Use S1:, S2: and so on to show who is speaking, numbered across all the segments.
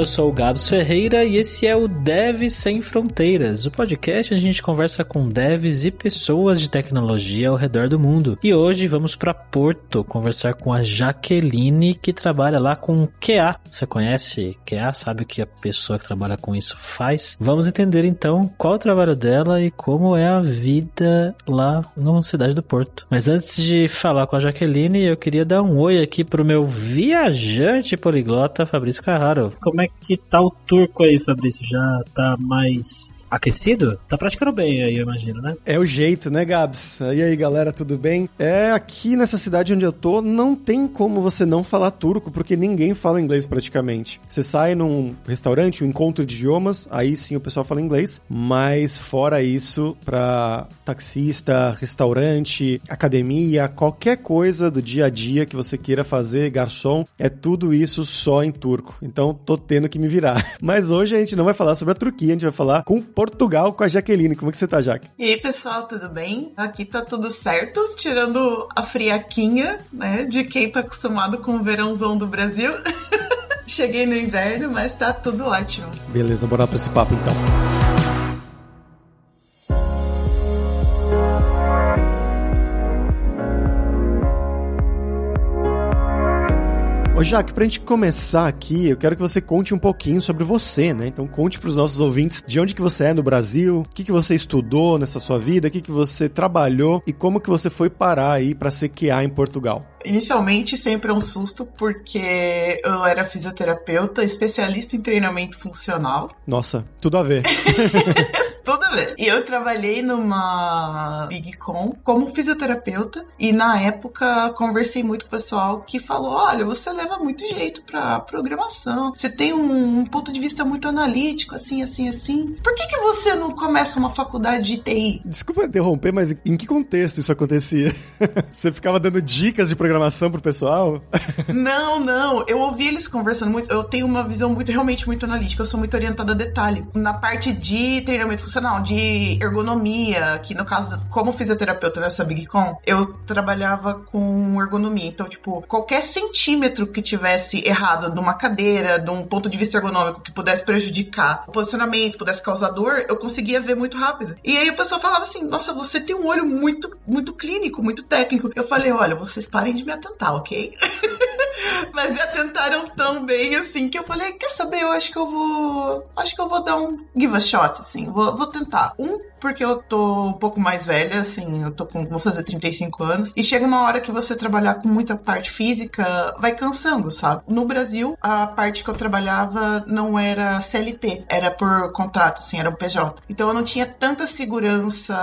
S1: eu sou o Gabs Ferreira e esse é o Devs Sem Fronteiras, o podcast onde a gente conversa com devs e pessoas de tecnologia ao redor do mundo. E hoje vamos para Porto conversar com a Jaqueline, que trabalha lá com QA. Você conhece QA? Sabe o que a pessoa que trabalha com isso faz? Vamos entender então qual o trabalho dela e como é a vida lá na cidade do Porto. Mas antes de falar com a Jaqueline, eu queria dar um oi aqui pro meu viajante poliglota Fabrício Carraro. Como é que tá o turco aí, Fabrício? Já tá mais aquecido? Tá praticando bem aí, eu imagino, né?
S2: É o jeito, né, Gabs? E aí, galera, tudo bem? É, aqui nessa cidade onde eu tô, não tem como você não falar turco, porque ninguém fala inglês praticamente. Você sai num restaurante, um encontro de idiomas, aí sim o pessoal fala inglês, mas fora isso, pra taxista, restaurante, academia, qualquer coisa do dia a dia que você queira fazer, garçom, é tudo isso só em turco. Então, tô tendo que me virar. Mas hoje a gente não vai falar sobre a Turquia, a gente vai falar com Portugal com a Jaqueline. Como é que você tá, Jaque?
S3: E aí, pessoal, tudo bem? Aqui tá tudo certo, tirando a friaquinha, né, de quem tá acostumado com o verãozão do Brasil. Cheguei no inverno, mas tá tudo ótimo.
S2: Beleza, bora pra esse papo então. Ô Jaque, pra gente começar aqui, eu quero que você conte um pouquinho sobre você, né? Então conte pros nossos ouvintes de onde que você é no Brasil, o que que você estudou nessa sua vida, o que que você trabalhou e como que você foi parar aí para ser QA em Portugal.
S3: Inicialmente sempre é um susto, porque eu era fisioterapeuta, especialista em treinamento funcional.
S2: Nossa, tudo a ver.
S3: tudo a ver. E eu trabalhei numa BigCon como fisioterapeuta, e na época conversei muito com o pessoal que falou: olha, você leva muito jeito pra programação, você tem um, um ponto de vista muito analítico, assim, assim, assim. Por que, que você não começa uma faculdade de TI?
S2: Desculpa interromper, mas em que contexto isso acontecia? você ficava dando dicas de programação? Programação pro pessoal?
S3: Não, não. Eu ouvi eles conversando muito. Eu tenho uma visão muito, realmente muito analítica. Eu sou muito orientada a detalhe. Na parte de treinamento funcional, de ergonomia, que no caso, como fisioterapeuta nessa BigCon, eu trabalhava com ergonomia. Então, tipo, qualquer centímetro que tivesse errado de uma cadeira, de um ponto de vista ergonômico que pudesse prejudicar o posicionamento, pudesse causar dor, eu conseguia ver muito rápido. E aí o pessoal falava assim: Nossa, você tem um olho muito, muito clínico, muito técnico. Eu falei: Olha, vocês parem de de me atentar, ok? Mas me atentaram tão bem assim que eu falei, quer saber? Eu acho que eu vou. Acho que eu vou dar um give a shot, assim. Vou, vou tentar. Um, porque eu tô um pouco mais velha, assim, eu tô com. vou fazer 35 anos. E chega uma hora que você trabalhar com muita parte física, vai cansando, sabe? No Brasil, a parte que eu trabalhava não era CLT, era por contrato, assim, era um PJ. Então eu não tinha tanta segurança,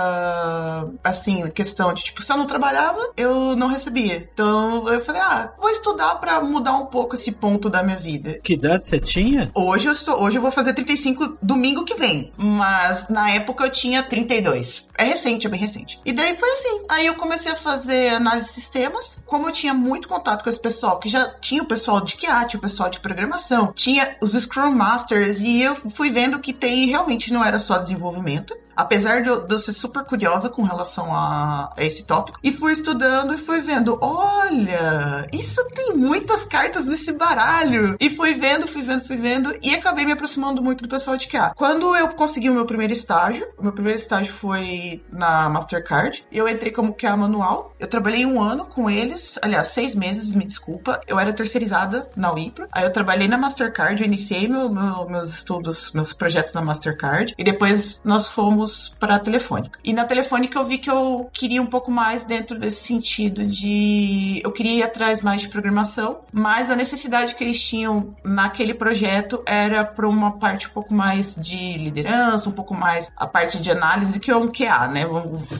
S3: assim, questão de, tipo, se eu não trabalhava, eu não recebia. Então eu falei, ah, vou estudar para mudar um pouco esse ponto da minha vida.
S1: Que idade você tinha?
S3: Hoje eu estou, hoje eu vou fazer 35 domingo que vem, mas na época eu tinha 32. É recente, é bem recente. E daí foi assim. Aí eu comecei a fazer análise de sistemas. Como eu tinha muito contato com esse pessoal, que já tinha o pessoal de QA, tinha o pessoal de programação, tinha os Scrum Masters, e eu fui vendo que TI realmente não era só desenvolvimento apesar de eu, de eu, ser super curiosa com relação a, a, esse tópico, e fui estudando e fui vendo, olha, isso tem muitas cartas nesse baralho. E fui vendo, fui vendo, fui vendo, e acabei me aproximando muito do pessoal de QA. Quando eu consegui o meu primeiro estágio, o meu primeiro estágio foi na Mastercard, eu entrei como QA manual. Eu trabalhei um ano com eles, aliás, seis meses, me desculpa. Eu era terceirizada na Wipro. Aí eu trabalhei na Mastercard, eu iniciei meu, meu, meus estudos, meus projetos na Mastercard, e depois nós fomos para a Telefônica. E na Telefônica eu vi que eu queria um pouco mais dentro desse sentido de eu queria ir atrás mais de programação, mas a necessidade que eles tinham naquele projeto era para uma parte um pouco mais de liderança, um pouco mais a parte de análise que é um QA, né?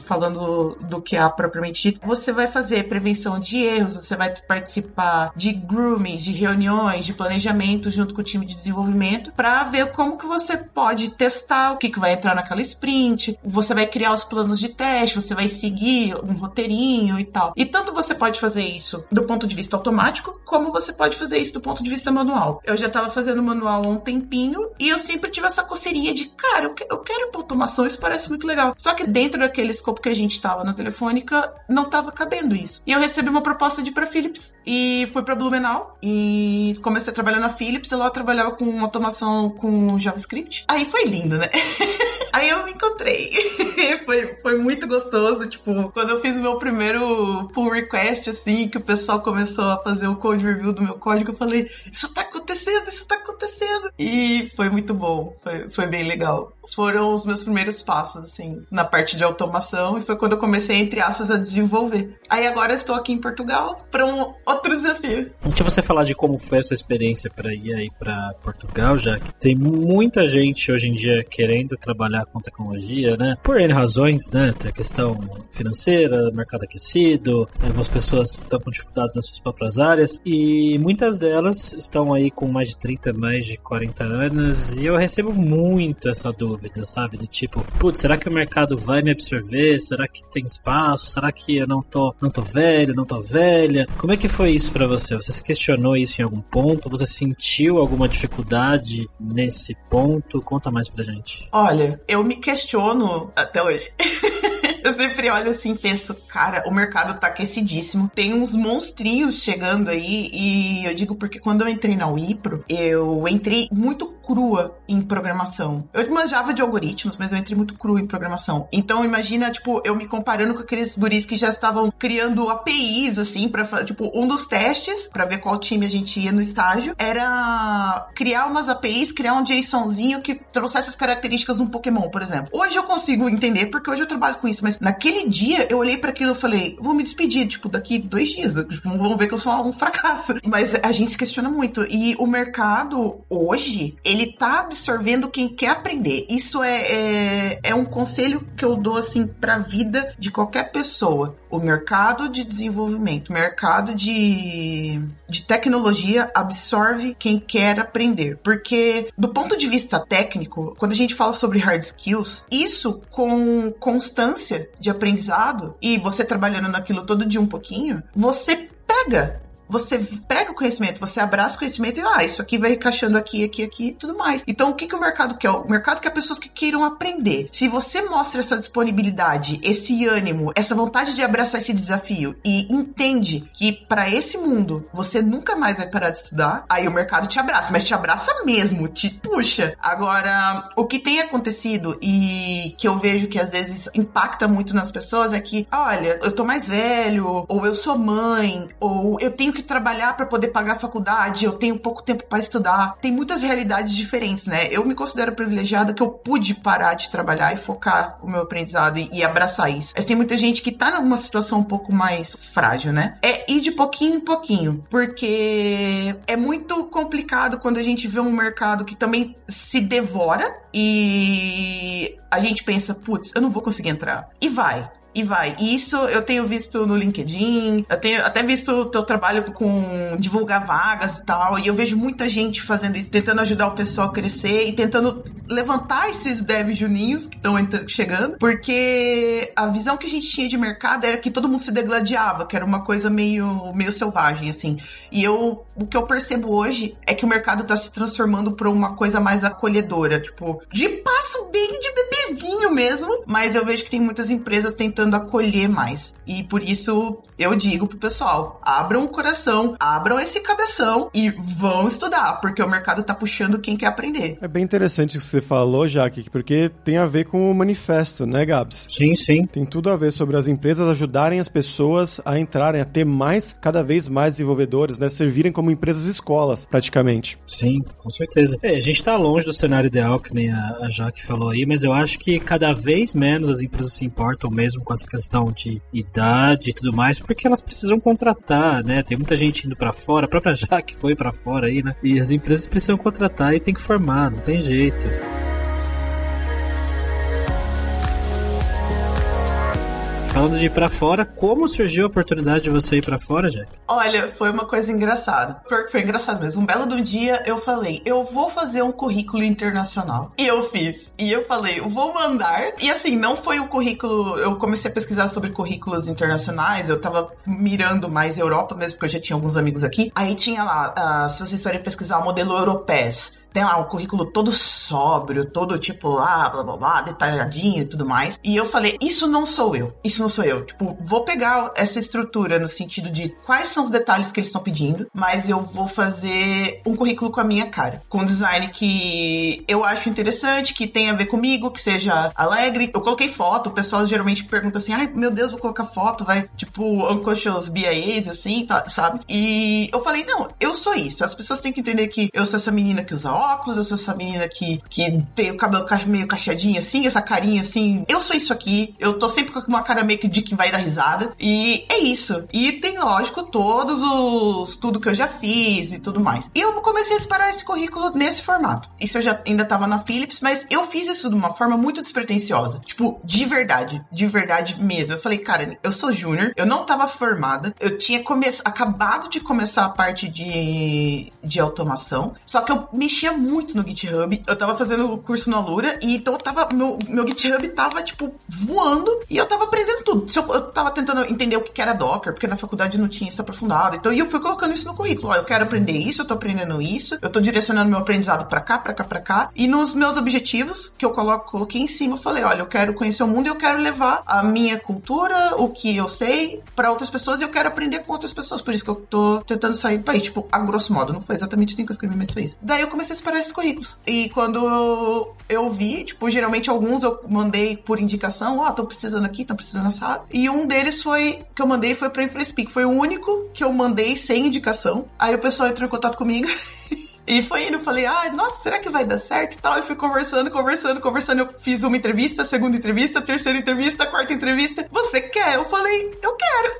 S3: Falando do QA propriamente dito, você vai fazer prevenção de erros, você vai participar de groomings, de reuniões, de planejamento junto com o time de desenvolvimento para ver como que você pode testar o que, que vai entrar naquela sprint você vai criar os planos de teste, você vai seguir um roteirinho e tal. E tanto você pode fazer isso do ponto de vista automático, como você pode fazer isso do ponto de vista manual. Eu já estava fazendo manual há um tempinho e eu sempre tive essa coceirinha de, cara, eu, quero automação, isso parece muito legal. Só que dentro daquele escopo que a gente estava na telefônica, não estava cabendo isso. E eu recebi uma proposta de ir para Philips e fui para Blumenau e comecei a trabalhar na Philips. E lá eu trabalhava com automação com JavaScript. Aí foi lindo, né? Aí eu me encontrei. foi, foi muito gostoso. Tipo, quando eu fiz o meu primeiro pull request, assim, que o pessoal começou a fazer o code review do meu código, eu falei: Isso tá acontecendo, isso tá acontecendo. E foi muito bom. Foi, foi bem legal foram os meus primeiros passos, assim, na parte de automação e foi quando eu comecei, entre aspas, a desenvolver. Aí agora estou aqui em Portugal para um outro desafio.
S1: Deixa você falar de como foi a sua experiência para ir aí para Portugal, já que tem muita gente hoje em dia querendo trabalhar com tecnologia, né? Por N razões, né? Tem a questão financeira, mercado aquecido, algumas pessoas estão com dificuldades nas suas próprias áreas e muitas delas estão aí com mais de 30, mais de 40 anos e eu recebo muito essa dúvida dúvida, sabe? Do tipo, putz, será que o mercado vai me absorver? Será que tem espaço? Será que eu não tô, não tô velho, não tô velha? Como é que foi isso para você? Você se questionou isso em algum ponto? Você sentiu alguma dificuldade nesse ponto? Conta mais pra gente.
S3: Olha, eu me questiono até hoje. Eu sempre olho assim e penso, cara, o mercado tá aquecidíssimo. Tem uns monstrinhos chegando aí. E eu digo porque quando eu entrei na Wipro, eu entrei muito crua em programação. Eu manjava de algoritmos, mas eu entrei muito crua em programação. Então imagina, tipo, eu me comparando com aqueles guris que já estavam criando APIs, assim, para tipo, um dos testes, para ver qual time a gente ia no estágio, era criar umas APIs, criar um JSONzinho que trouxesse as características de um Pokémon, por exemplo. Hoje eu consigo entender, porque hoje eu trabalho com isso, mas naquele dia eu olhei para aquilo e falei, vou me despedir, tipo, daqui dois dias, vão ver que eu sou um fracasso. Mas a gente se questiona muito. E o mercado, hoje, ele tá absorvendo quem quer aprender. Isso é, é, é um conselho que eu dou, assim, pra vida de qualquer pessoa. O mercado de desenvolvimento, mercado de, de tecnologia absorve quem quer aprender. Porque, do ponto de vista técnico, quando a gente fala sobre hard skills, isso com constância de aprendizado e você trabalhando naquilo todo dia um pouquinho, você pega você pega o conhecimento, você abraça o conhecimento e, ah, isso aqui vai encaixando aqui, aqui, aqui e tudo mais. Então, o que, que o mercado quer? O mercado quer pessoas que queiram aprender. Se você mostra essa disponibilidade, esse ânimo, essa vontade de abraçar esse desafio e entende que para esse mundo você nunca mais vai parar de estudar, aí o mercado te abraça, mas te abraça mesmo, te puxa. Agora, o que tem acontecido e que eu vejo que às vezes impacta muito nas pessoas é que, olha, eu tô mais velho, ou eu sou mãe, ou eu tenho que que trabalhar para poder pagar a faculdade, eu tenho pouco tempo para estudar. Tem muitas realidades diferentes, né? Eu me considero privilegiada que eu pude parar de trabalhar e focar o meu aprendizado e, e abraçar isso. Mas tem muita gente que tá numa situação um pouco mais frágil, né? É ir de pouquinho em pouquinho, porque é muito complicado quando a gente vê um mercado que também se devora e a gente pensa, putz, eu não vou conseguir entrar. E vai e vai. E isso eu tenho visto no LinkedIn, eu tenho até visto o teu trabalho com divulgar vagas e tal, e eu vejo muita gente fazendo isso, tentando ajudar o pessoal a crescer e tentando levantar esses devs juninhos que estão chegando, porque a visão que a gente tinha de mercado era que todo mundo se degladiava, que era uma coisa meio, meio selvagem, assim. E eu, o que eu percebo hoje é que o mercado tá se transformando para uma coisa mais acolhedora, tipo, de passo bem de bebezinho mesmo, mas eu vejo que tem muitas empresas tentando acolher mais. E por isso eu digo pro pessoal: abram o coração, abram esse cabeção e vão estudar, porque o mercado tá puxando quem quer aprender.
S2: É bem interessante o que você falou, Jaque, porque tem a ver com o manifesto, né, Gabs?
S1: Sim, sim.
S2: Tem tudo a ver sobre as empresas ajudarem as pessoas a entrarem, a ter mais, cada vez mais desenvolvedores, né? Servirem como empresas escolas, praticamente.
S1: Sim, com certeza. É, a gente tá longe do cenário ideal, que nem a, a Jaque falou aí, mas eu acho que cada vez menos as empresas se importam mesmo com essa questão de idade e tudo mais, porque elas precisam contratar, né? Tem muita gente indo para fora, a própria Jaque foi para fora aí, né? E as empresas precisam contratar e tem que formar, não tem jeito. Falando de ir pra fora, como surgiu a oportunidade de você ir pra fora, Jack?
S3: Olha, foi uma coisa engraçada. Foi engraçado mesmo. Um belo do dia eu falei, eu vou fazer um currículo internacional. E eu fiz. E eu falei, eu vou mandar. E assim, não foi um currículo. Eu comecei a pesquisar sobre currículos internacionais. Eu tava mirando mais Europa mesmo, porque eu já tinha alguns amigos aqui. Aí tinha lá, uh, se vocês forem pesquisar o modelo europeu tem lá o currículo todo sóbrio, todo tipo, ah, blá blá blá, detalhadinho e tudo mais. E eu falei, isso não sou eu. Isso não sou eu. Tipo, vou pegar essa estrutura no sentido de quais são os detalhes que eles estão pedindo, mas eu vou fazer um currículo com a minha cara. Com um design que eu acho interessante, que tenha a ver comigo, que seja alegre. Eu coloquei foto, o pessoal geralmente pergunta assim, ai meu Deus, vou colocar foto, vai tipo unconscious BIAs, assim, tá, sabe? E eu falei, não, eu sou isso. As pessoas têm que entender que eu sou essa menina que usa óculos, eu sou essa menina que, que tem o cabelo meio cacheadinho assim, essa carinha assim. Eu sou isso aqui, eu tô sempre com uma cara meio que de que vai dar risada. E é isso. E tem, lógico, todos os. tudo que eu já fiz e tudo mais. E eu comecei a separar esse currículo nesse formato. Isso eu já ainda tava na Philips, mas eu fiz isso de uma forma muito despretensiosa. Tipo, de verdade. De verdade mesmo. Eu falei, cara, eu sou júnior, eu não tava formada, eu tinha come... acabado de começar a parte de, de automação, só que eu mexia muito no GitHub. Eu tava fazendo o curso na Lura e então eu tava. Meu, meu GitHub tava, tipo, voando e eu tava aprendendo tudo. Eu, eu tava tentando entender o que era Docker, porque na faculdade não tinha isso aprofundado. Então, e eu fui colocando isso no currículo. Ó, eu quero aprender isso, eu tô aprendendo isso, eu tô direcionando meu aprendizado para cá, para cá, para cá. E nos meus objetivos, que eu coloco, coloquei em cima, eu falei, olha, eu quero conhecer o mundo e eu quero levar a minha cultura, o que eu sei, para outras pessoas e eu quero aprender com outras pessoas. Por isso que eu tô tentando sair do país. Tipo, a grosso modo, não foi exatamente assim que eu escrevi, mas foi isso. Daí eu comecei a separar esses currículos. E quando eu vi, tipo, geralmente alguns eu mandei por indicação, ó, oh, tô precisando aqui, tô precisando essa. E um deles foi, que eu mandei foi pra InfraSpeak. Foi o único que eu mandei sem indicação. Aí o pessoal entrou em contato comigo. E foi indo, eu falei, ah, nossa, será que vai dar certo e tal? Eu fui conversando, conversando, conversando. Eu fiz uma entrevista, segunda entrevista, terceira entrevista, quarta entrevista. Você quer? Eu falei, eu quero.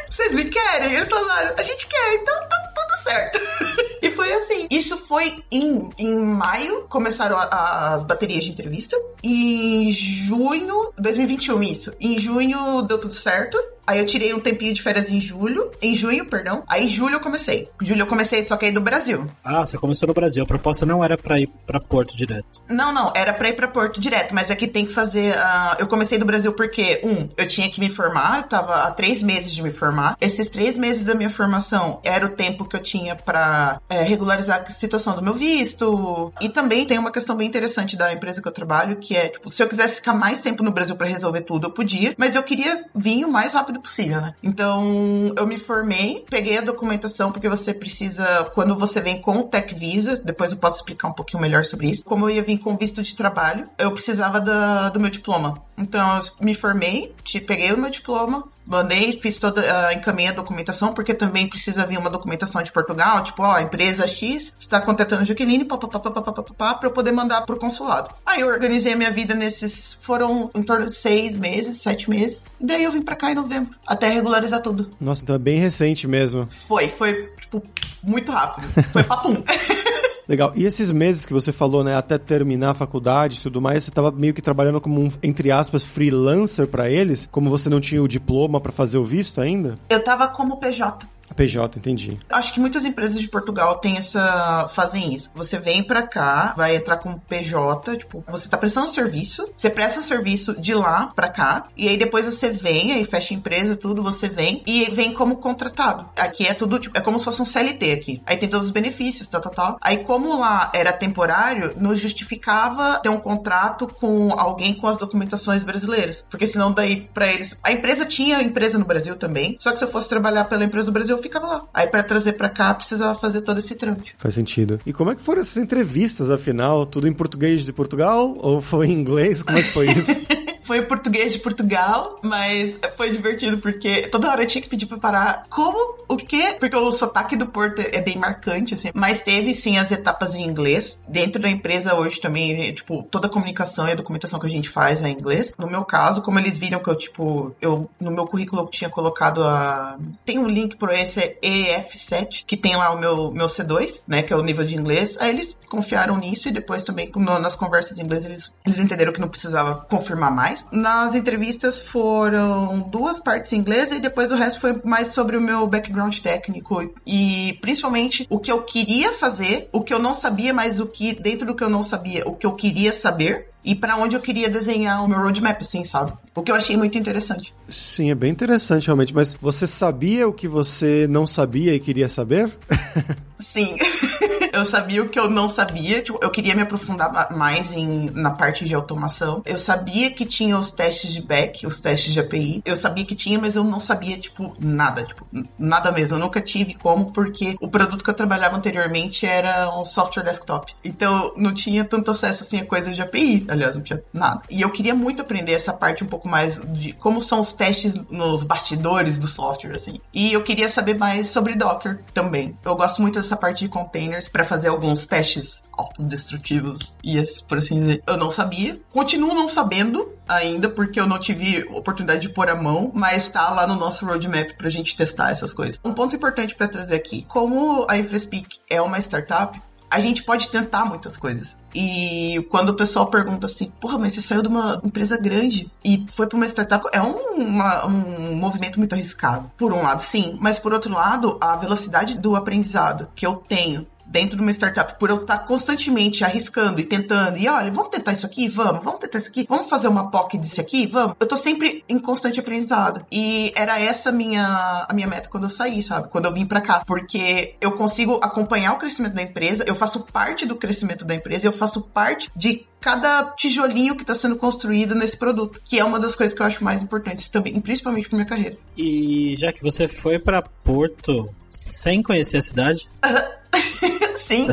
S3: Vocês me querem? Eles falaram, a gente quer, então tá tudo certo. e foi assim. Isso foi em, em maio, começaram a, as baterias de entrevista. E em junho, 2021, isso. Em junho deu tudo certo. Aí eu tirei um tempinho de férias em julho, em junho, perdão. Aí em julho eu comecei. Em julho eu comecei, só que aí do Brasil.
S1: Ah, você começou no Brasil. A proposta não era pra ir pra Porto direto.
S3: Não, não, era pra ir pra Porto direto, mas é que tem que fazer. Uh, eu comecei do Brasil porque, um, eu tinha que me formar, eu tava há três meses de me formar. Esses três meses da minha formação era o tempo que eu tinha pra é, regularizar a situação do meu visto. E também tem uma questão bem interessante da empresa que eu trabalho, que é, tipo, se eu quisesse ficar mais tempo no Brasil para resolver tudo, eu podia, mas eu queria vir o mais rápido rápido possível, né? Então, eu me formei, peguei a documentação, porque você precisa, quando você vem com o Tech Visa, depois eu posso explicar um pouquinho melhor sobre isso. Como eu ia vir com visto de trabalho, eu precisava da, do meu diploma. Então, eu me formei, peguei o meu diploma, mandei, fiz toda, uh, encaminhei a documentação, porque também precisa vir uma documentação de Portugal, tipo, ó, a empresa X está contratando Jaqueline, para eu poder mandar pro consulado. Aí eu organizei a minha vida nesses, foram em torno de seis meses, sete meses, e daí eu vim pra cá em novembro, até regularizar tudo.
S2: Nossa, então é bem recente mesmo.
S3: Foi, foi, tipo, muito rápido. Foi papum.
S2: Legal. E esses meses que você falou, né, até terminar a faculdade e tudo mais, você estava meio que trabalhando como um, entre aspas, freelancer para eles? Como você não tinha o diploma para fazer o visto ainda?
S3: Eu estava como PJ.
S2: PJ, entendi.
S3: Acho que muitas empresas de Portugal têm essa fazem isso. Você vem para cá, vai entrar com PJ, tipo, você tá prestando serviço, você presta o serviço de lá para cá, e aí depois você vem, aí fecha a empresa, tudo, você vem e vem como contratado. Aqui é tudo, tipo, é como se fosse um CLT aqui. Aí tem todos os benefícios, tal, tal, tal. Aí como lá era temporário, nos justificava ter um contrato com alguém com as documentações brasileiras, porque senão daí para eles, a empresa tinha empresa no Brasil também, só que se eu fosse trabalhar pela empresa do Brasil, eu ficava lá. Aí para trazer para cá precisava fazer todo esse trâmite.
S2: Faz sentido. E como é que foram essas entrevistas, afinal? Tudo em português de Portugal ou foi em inglês? Como é que foi isso?
S3: foi português de Portugal, mas foi divertido porque toda hora eu tinha que pedir pra parar. Como? O quê? Porque o sotaque do Porto é bem marcante, assim. Mas teve sim as etapas em inglês. Dentro da empresa hoje também, tipo, toda a comunicação e a documentação que a gente faz é em inglês. No meu caso, como eles viram que eu, tipo, eu no meu currículo eu tinha colocado a. Tem um link por esse é EF7, que tem lá o meu, meu C2, né? Que é o nível de inglês. Aí eles confiaram nisso e depois também nas conversas em inglês eles, eles entenderam que não precisava confirmar mais. Nas entrevistas foram duas partes em inglês e depois o resto foi mais sobre o meu background técnico. E principalmente o que eu queria fazer, o que eu não sabia, mas o que dentro do que eu não sabia, o que eu queria saber e para onde eu queria desenhar o meu roadmap, assim, sabe? O que eu achei muito interessante.
S2: Sim, é bem interessante realmente, mas você sabia o que você não sabia e queria saber?
S3: Sim. eu sabia o que eu não sabia. Tipo, eu queria me aprofundar mais em, na parte de automação. Eu sabia que tinha os testes de back, os testes de API. Eu sabia que tinha, mas eu não sabia, tipo, nada. Tipo, nada mesmo. Eu nunca tive como, porque o produto que eu trabalhava anteriormente era um software desktop. Então, não tinha tanto acesso, assim, a coisas de API. Aliás, não tinha nada. E eu queria muito aprender essa parte um pouco mais de como são os testes nos bastidores do software, assim. E eu queria saber mais sobre Docker também. Eu gosto muito dessa parte de containers para fazer alguns testes autodestrutivos e por assim dizer. Eu não sabia. Continuo não sabendo ainda, porque eu não tive oportunidade de pôr a mão, mas tá lá no nosso roadmap pra gente testar essas coisas. Um ponto importante para trazer aqui: como a InfraSpeak é uma startup, a gente pode tentar muitas coisas. E quando o pessoal pergunta assim, porra, mas você saiu de uma empresa grande e foi para uma startup, é um, uma, um movimento muito arriscado. Por um lado, sim, mas por outro lado, a velocidade do aprendizado que eu tenho dentro de uma startup, por eu estar constantemente arriscando e tentando, e olha, vamos tentar isso aqui? Vamos, vamos tentar isso aqui? Vamos fazer uma POC disso aqui? Vamos. Eu tô sempre em constante aprendizado. E era essa minha, a minha meta quando eu saí, sabe? Quando eu vim para cá. Porque eu consigo acompanhar o crescimento da empresa, eu faço parte do crescimento da empresa, eu faço parte de cada tijolinho que está sendo construído nesse produto, que é uma das coisas que eu acho mais importantes também, principalmente para minha carreira.
S1: E já que você foi para Porto sem conhecer a cidade?
S3: Sim.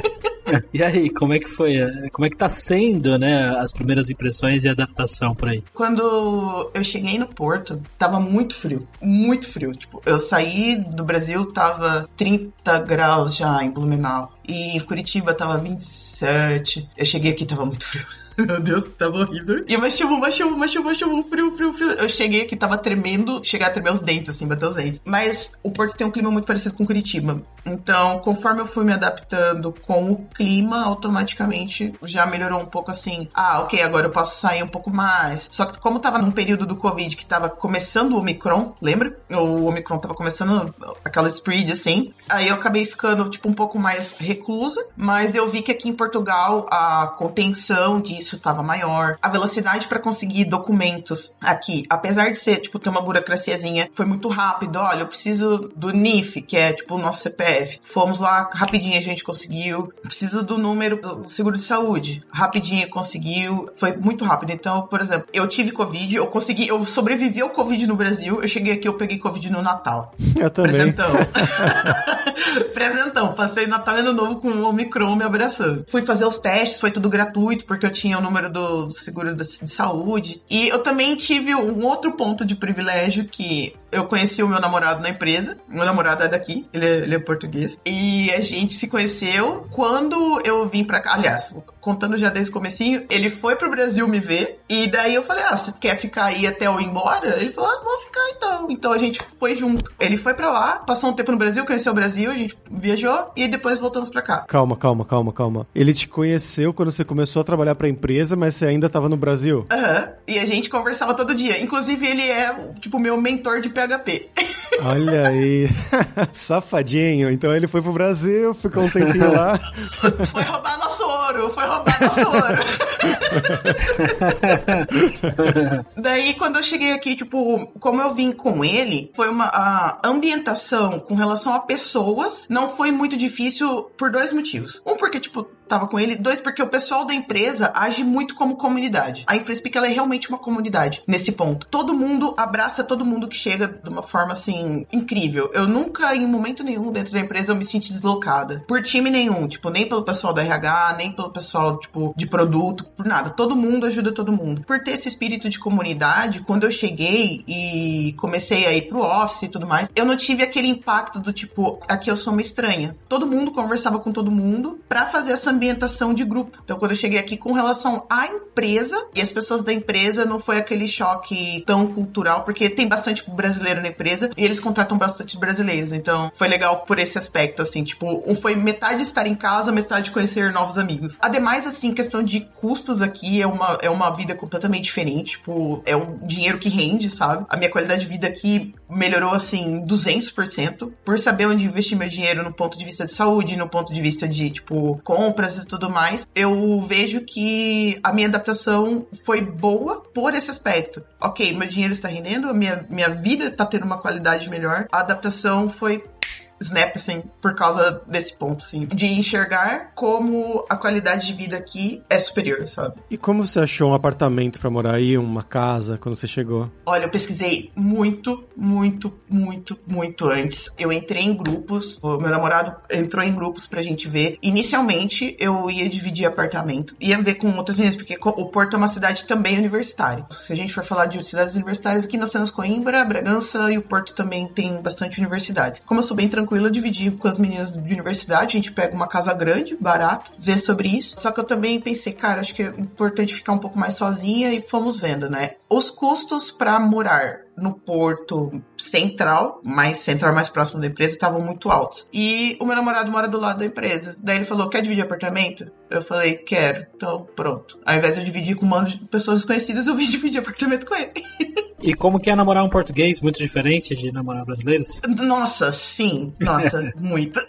S1: e aí, como é que foi? Como é que tá sendo, né, as primeiras impressões e adaptação por aí?
S3: Quando eu cheguei no Porto, tava muito frio, muito frio. Tipo, eu saí do Brasil, tava 30 graus já em Blumenau. E Curitiba tava 27. Eu cheguei aqui, tava muito frio. Meu Deus, tava horrível. E uma chuva, uma chuva, uma chuva, uma chuva, um frio, frio, frio. Eu cheguei aqui, tava tremendo, chegar a tremer os dentes, assim, bater os dentes. Mas o Porto tem um clima muito parecido com Curitiba. Então, conforme eu fui me adaptando com o clima, automaticamente já melhorou um pouco assim. Ah, ok, agora eu posso sair um pouco mais. Só que como tava num período do Covid que tava começando o Omicron, lembra? O Omicron tava começando aquela spread, assim. Aí eu acabei ficando, tipo, um pouco mais reclusa. Mas eu vi que aqui em Portugal a contenção disso tava maior. A velocidade para conseguir documentos aqui, apesar de ser, tipo, ter uma burocraciazinha, foi muito rápido. Olha, eu preciso do NIF, que é, tipo, o nosso CPF Fomos lá, rapidinho a gente conseguiu. Preciso do número do seguro de saúde. Rapidinho conseguiu. Foi muito rápido. Então, por exemplo, eu tive Covid, eu consegui, eu sobrevivi ao Covid no Brasil. Eu cheguei aqui, eu peguei Covid no Natal.
S2: Eu também.
S3: Presentão. Presentão. Passei Natal e Ano Novo com o Omicron me abraçando. Fui fazer os testes, foi tudo gratuito, porque eu tinha o número do seguro de saúde. E eu também tive um outro ponto de privilégio que eu conheci o meu namorado na empresa. Meu namorado é daqui, ele é, ele é português. E a gente se conheceu quando eu vim pra cá. Aliás, contando já desde o comecinho, ele foi pro Brasil me ver. E daí eu falei, ah, você quer ficar aí até eu ir embora? Ele falou, ah, vou ficar então. Então a gente foi junto. Ele foi pra lá, passou um tempo no Brasil, conheceu o Brasil, a gente viajou e depois voltamos pra cá.
S2: Calma, calma, calma, calma. Ele te conheceu quando você começou a trabalhar pra empresa, mas você ainda tava no Brasil?
S3: Aham. Uhum. E a gente conversava todo dia. Inclusive, ele é, tipo, meu mentor de PHP.
S2: Olha aí. Safadinho. Então ele foi pro Brasil, ficou um tempinho lá.
S3: foi roubar nosso ouro, foi roubar nosso ouro. Daí, quando eu cheguei aqui, tipo, como eu vim com ele, foi uma a ambientação com relação a pessoas não foi muito difícil por dois motivos. Um, porque, tipo, tava com ele. Dois, porque o pessoal da empresa age muito como comunidade. A InfraSpeak, ela é realmente uma comunidade nesse ponto. Todo mundo abraça todo mundo que chega de uma forma, assim, incrível. Eu nunca, em momento nenhum, dentro da empresa, eu me senti deslocada. Por time nenhum. Tipo, nem pelo pessoal da RH, nem pelo pessoal, tipo, de produto, por nada. Todo mundo ajuda todo mundo. Por ter esse espírito de comunidade, quando eu cheguei e comecei a ir pro office e tudo mais, eu não tive aquele impacto do tipo, aqui eu sou uma estranha. Todo mundo conversava com todo mundo para fazer essa ambientação de grupo. Então, quando eu cheguei aqui com relação à empresa e as pessoas da empresa, não foi aquele choque tão cultural, porque tem bastante brasileiro na empresa e eles contratam bastante brasileiros. Então, foi legal por esse aspecto, assim, tipo, foi metade estar em casa, metade conhecer novos amigos. Ademais, assim, questão de custos aqui é uma, é uma vida completamente diferente, tipo, é um dinheiro que rende, sabe? A minha qualidade de vida aqui melhorou, assim, 200% por saber onde investir meu dinheiro no ponto de vista de saúde, no ponto de vista de, tipo, compras e tudo mais, eu vejo que a minha adaptação foi boa por esse aspecto. Ok, meu dinheiro está rendendo, minha, minha vida está tendo uma qualidade melhor. A adaptação foi snap, assim, por causa desse ponto, assim, de enxergar como a qualidade de vida aqui é superior, sabe?
S2: E como você achou um apartamento para morar aí, uma casa, quando você chegou?
S3: Olha, eu pesquisei muito, muito, muito, muito antes. Eu entrei em grupos, o meu namorado entrou em grupos pra gente ver. Inicialmente, eu ia dividir apartamento, ia ver com outras meninas, porque o Porto é uma cidade também universitária. Se a gente for falar de cidades universitárias, aqui nós temos Coimbra, Bragança e o Porto também tem bastante universidades. Como eu sou bem tranquilo dividir com as meninas de universidade. A gente pega uma casa grande, barata, vê sobre isso. Só que eu também pensei, cara, acho que é importante ficar um pouco mais sozinha e fomos vendo, né? Os custos para morar no porto central, mais central, mais próximo da empresa, estavam muito altos. E o meu namorado mora do lado da empresa. Daí ele falou: quer dividir apartamento? Eu falei, quero. Então, pronto. Ao invés de eu dividir com um monte de pessoas desconhecidas, eu vim dividir apartamento com ele.
S1: E como que é namorar um português muito diferente de namorar brasileiros?
S3: Nossa, sim. Nossa, muito.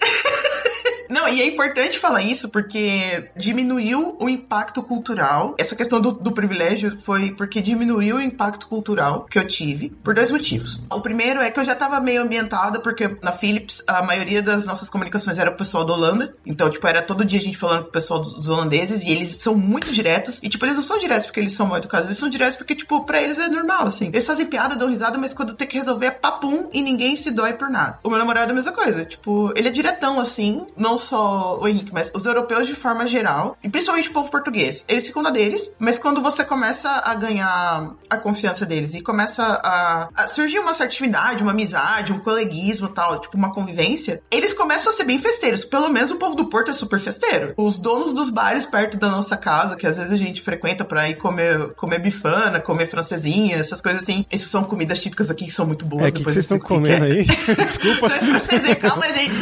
S3: Não, e é importante falar isso porque diminuiu o impacto cultural. Essa questão do, do, privilégio foi porque diminuiu o impacto cultural que eu tive por dois motivos. O primeiro é que eu já estava meio ambientada porque na Philips a maioria das nossas comunicações era o pessoal da Holanda. Então, tipo, era todo dia a gente falando com o pessoal dos holandeses e eles são muito diretos. E, tipo, eles não são diretos porque eles são mal educados, eles são diretos porque, tipo, pra eles é normal, assim. Eles fazem piada, dão risada, mas quando tem que resolver é papum e ninguém se dói por nada. O meu namorado é a mesma coisa. Tipo, ele é diretão, assim, não só o Henrique, mas os europeus de forma geral, e principalmente o povo português, eles ficam na deles, mas quando você começa a ganhar a confiança deles e começa a, a surgir uma certa intimidade, uma amizade, um coleguismo tal, tipo uma convivência, eles começam a ser bem festeiros. Pelo menos o povo do Porto é super festeiro. Os donos dos bares perto da nossa casa, que às vezes a gente frequenta pra ir comer, comer bifana, comer francesinha, essas coisas assim, essas são comidas típicas aqui que são muito boas.
S2: É, o que vocês estão comendo aí? Desculpa.
S3: Francesinha, calma, gente.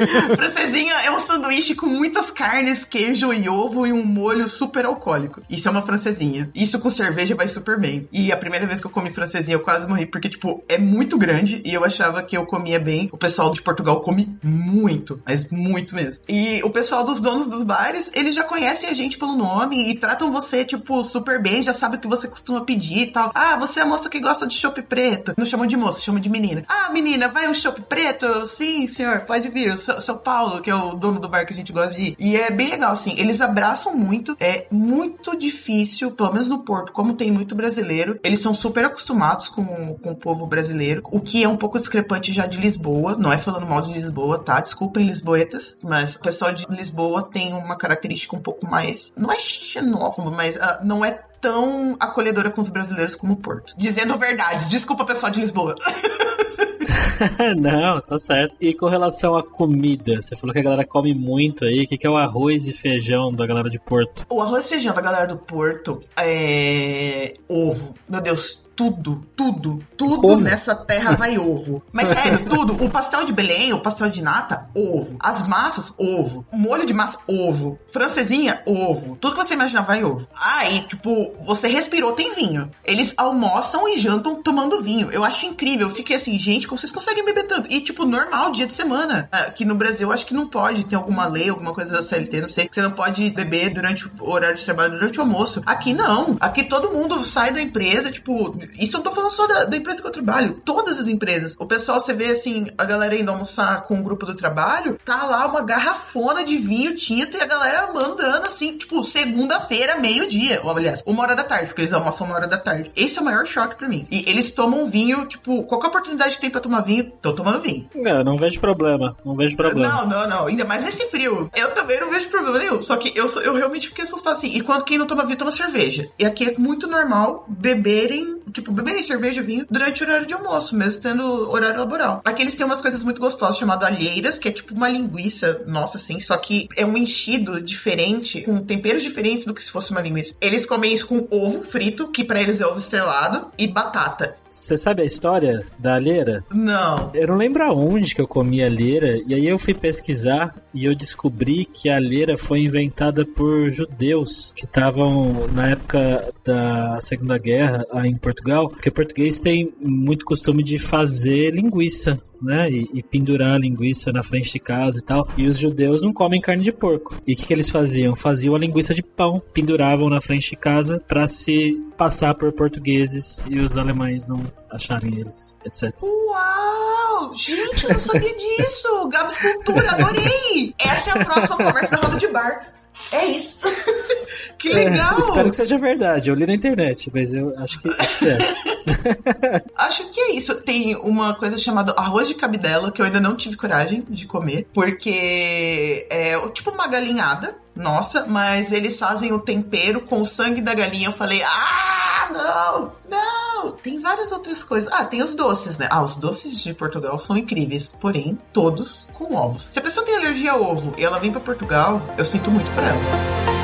S3: francesinha é um sanduíche com muitas carnes, queijo e ovo e um molho super alcoólico. Isso é uma francesinha. Isso com cerveja vai super bem. E a primeira vez que eu comi francesinha eu quase morri, porque, tipo, é muito grande e eu achava que eu comia bem. O pessoal de Portugal come muito, mas muito mesmo. E o pessoal dos donos dos bares, eles já conhecem a gente pelo nome e tratam você, tipo, super bem, já sabe o que você costuma pedir e tal. Ah, você é a moça que gosta de chopp preto. Não chamam de moça, chamam de menina. Ah, menina, vai um chopp preto? Sim, senhor, pode vir. O seu, seu Paulo, que é o dono do bar que a gente gosta de ir. E é bem legal, assim. Eles abraçam muito. É muito difícil, pelo menos no Porto, como tem muito brasileiro, eles são super acostumados com, com o povo brasileiro, o que é um pouco discrepante já de Lisboa. Não é falando mal de Lisboa, tá? Desculpem, lisboetas, mas o pessoal de Lisboa tem uma característica um pouco mais. Não é xenófobo, mas uh, não é tão acolhedora com os brasileiros como o Porto. Dizendo verdades. Desculpa, pessoal de Lisboa.
S1: Não, tá certo. E com relação à comida, você falou que a galera come muito aí. O que, que é o arroz e feijão da galera de Porto?
S3: O arroz e feijão da galera do Porto é ovo. Meu Deus, tudo, tudo, tudo Como? nessa terra vai ovo. Mas sério, tudo. O pastel de Belém, o pastel de nata, ovo. As massas, ovo. O molho de massa, ovo. Francesinha, ovo. Tudo que você imaginar vai ovo. Aí, tipo, você respirou, tem vinho. Eles almoçam e jantam tomando vinho. Eu acho incrível. Eu fiquei assim, gente, como vocês conseguem beber tanto? E, tipo, normal, dia de semana. Aqui no Brasil, eu acho que não pode. Tem alguma lei, alguma coisa da CLT, não sei. Que você não pode beber durante o horário de trabalho, durante o almoço. Aqui não. Aqui todo mundo sai da empresa, tipo, isso eu não tô falando só da, da, empresa que eu trabalho, todas as empresas. O pessoal, você vê assim, a galera indo almoçar com o grupo do trabalho, tá lá uma garrafona de vinho tinto e a galera mandando assim, tipo, segunda-feira, meio-dia. Ou aliás, uma hora da tarde, porque eles almoçam uma hora da tarde. Esse é o maior choque pra mim. E eles tomam vinho, tipo, qualquer oportunidade que tem pra tomar vinho, tô tomando vinho.
S1: É, não vejo problema. Não vejo problema.
S3: Não, não, não. Ainda mais nesse frio. Eu também não vejo problema nenhum. Só que eu, eu realmente fiquei assustado assim. E quando quem não toma vinho, toma cerveja. E aqui é muito normal beberem, tipo, beberem cerveja, vinho durante o horário de almoço, mesmo tendo horário laboral. Aqui eles têm umas coisas muito gostosas chamadas alheiras, que é tipo uma linguiça, nossa, assim, só que é um enchido diferente, com temperos diferentes do que se fosse uma linguiça. Eles comem isso com ovo frito, que para eles é ovo estrelado, e batata.
S1: Você sabe a história da alheira?
S3: Não.
S1: Eu não lembro aonde que eu comi alheira, e aí eu fui pesquisar e eu descobri que a alheira foi inventada por judeus que estavam na época da Segunda Guerra em Portugal, porque português tem muito costume de fazer linguiça né? E, e, pendurar a linguiça na frente de casa e tal. E os judeus não comem carne de porco. E o que, que, eles faziam? Faziam a linguiça de pão, penduravam na frente de casa para se passar por portugueses e os alemães não acharem eles, etc.
S3: Uau! Gente, eu não sabia disso! Gabs Cultura, adorei! Essa é a próxima conversa da roda de bar. É isso. que legal.
S1: É, espero que seja verdade. Eu li na internet, mas eu acho que, acho que é.
S3: acho que é isso. Tem uma coisa chamada arroz de cabidela que eu ainda não tive coragem de comer, porque é tipo uma galinhada nossa, mas eles fazem o tempero com o sangue da galinha. Eu falei, ah, não, não. Tem várias outras coisas. Ah, tem os doces, né? Ah, os doces de Portugal são incríveis, porém, todos com ovos. Se a pessoa tem alergia a ovo e ela vem para Portugal, eu sinto muito por ela.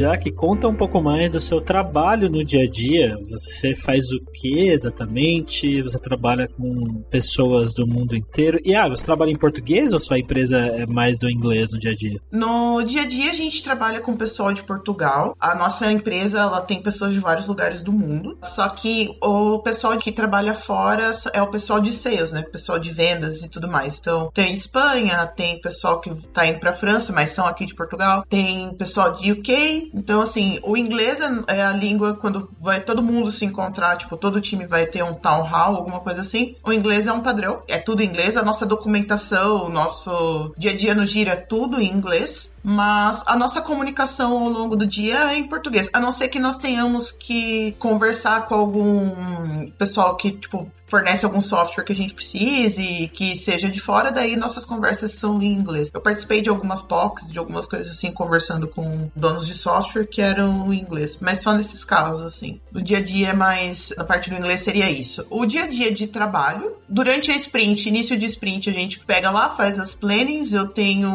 S1: Jaque, conta um pouco mais do seu trabalho no dia a dia. Você faz o que exatamente? Você trabalha com pessoas do mundo inteiro? E ah, você trabalha em português ou sua empresa é mais do inglês no dia a dia?
S3: No dia a dia a gente trabalha com pessoal de Portugal. A nossa empresa ela tem pessoas de vários lugares do mundo. Só que o pessoal que trabalha fora é o pessoal de sales, né? Pessoal de vendas e tudo mais. Então tem Espanha, tem pessoal que tá indo para França, mas são aqui de Portugal. Tem pessoal de UK, então, assim, o inglês é, é a língua quando vai todo mundo se encontrar, tipo, todo time vai ter um town hall, alguma coisa assim. O inglês é um padrão, é tudo inglês. A nossa documentação, o nosso dia a dia no gira é tudo em inglês mas a nossa comunicação ao longo do dia é em português. A não ser que nós tenhamos que conversar com algum pessoal que, tipo, fornece algum software que a gente precise, que seja de fora, daí nossas conversas são em inglês. Eu participei de algumas POCs, de algumas coisas assim, conversando com donos de software que eram em inglês, mas só nesses casos, assim. No dia a dia, é mais na parte do inglês seria isso. O dia a dia de trabalho, durante a sprint, início de sprint, a gente pega lá, faz as plannings, eu tenho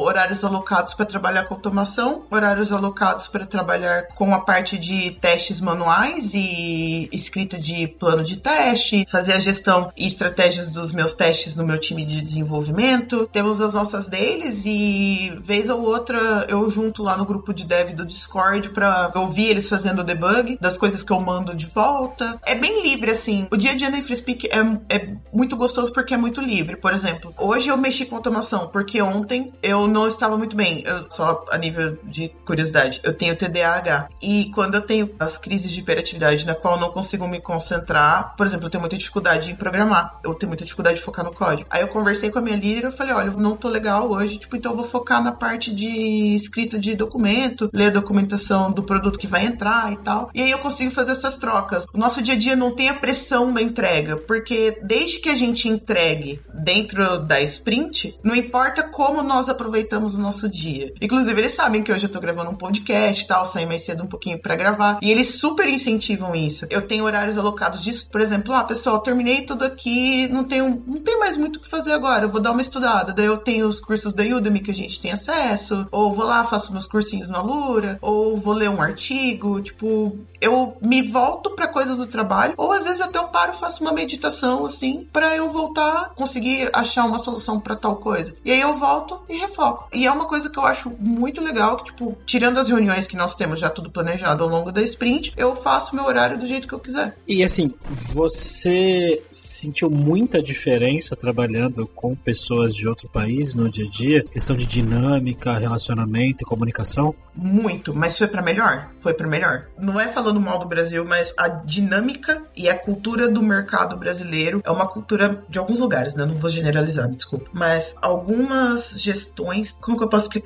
S3: horários alocados para trabalhar com automação, horários alocados para trabalhar com a parte de testes manuais e escrita de plano de teste, fazer a gestão e estratégias dos meus testes no meu time de desenvolvimento. Temos as nossas deles e vez ou outra eu junto lá no grupo de dev do Discord para ouvir eles fazendo o debug das coisas que eu mando de volta. É bem livre assim. O dia a dia na InfraSpeak é, é muito gostoso porque é muito livre. Por exemplo, hoje eu mexi com automação porque ontem eu não estava muito bem. Eu, só a nível de curiosidade, eu tenho TDAH e quando eu tenho as crises de hiperatividade na qual eu não consigo me concentrar, por exemplo, eu tenho muita dificuldade em programar, eu tenho muita dificuldade de focar no código. Aí eu conversei com a minha líder e falei, olha, eu não tô legal hoje, tipo, então eu vou focar na parte de escrita de documento, ler a documentação do produto que vai entrar e tal. E aí eu consigo fazer essas trocas. O nosso dia a dia não tem a pressão da entrega, porque desde que a gente entregue dentro da sprint, não importa como nós aproveitamos o nosso dia. Inclusive, eles sabem que hoje eu tô gravando um podcast e tal, saí mais cedo um pouquinho para gravar. E eles super incentivam isso. Eu tenho horários alocados disso, por exemplo, ah, pessoal, terminei tudo aqui, não tenho, não tem mais muito o que fazer agora, eu vou dar uma estudada. Daí eu tenho os cursos da Udemy que a gente tem acesso, ou vou lá, faço meus cursinhos na Lura, ou vou ler um artigo, tipo, eu me volto para coisas do trabalho, ou às vezes até eu paro, faço uma meditação assim, para eu voltar, conseguir achar uma solução para tal coisa. E aí eu volto e refoco. E é uma coisa que eu acho muito legal, que tipo, tirando as reuniões que nós temos já tudo planejado ao longo da sprint, eu faço meu horário do jeito que eu quiser.
S1: E assim, você sentiu muita diferença trabalhando com pessoas de outro país no dia a dia? Questão de dinâmica, relacionamento e comunicação?
S3: Muito, mas foi para melhor. Foi para melhor. Não é falando mal do Brasil, mas a dinâmica e a cultura do mercado brasileiro é uma cultura de alguns lugares, né? Não vou generalizar, desculpa. Mas algumas gestões, como que eu posso explicar?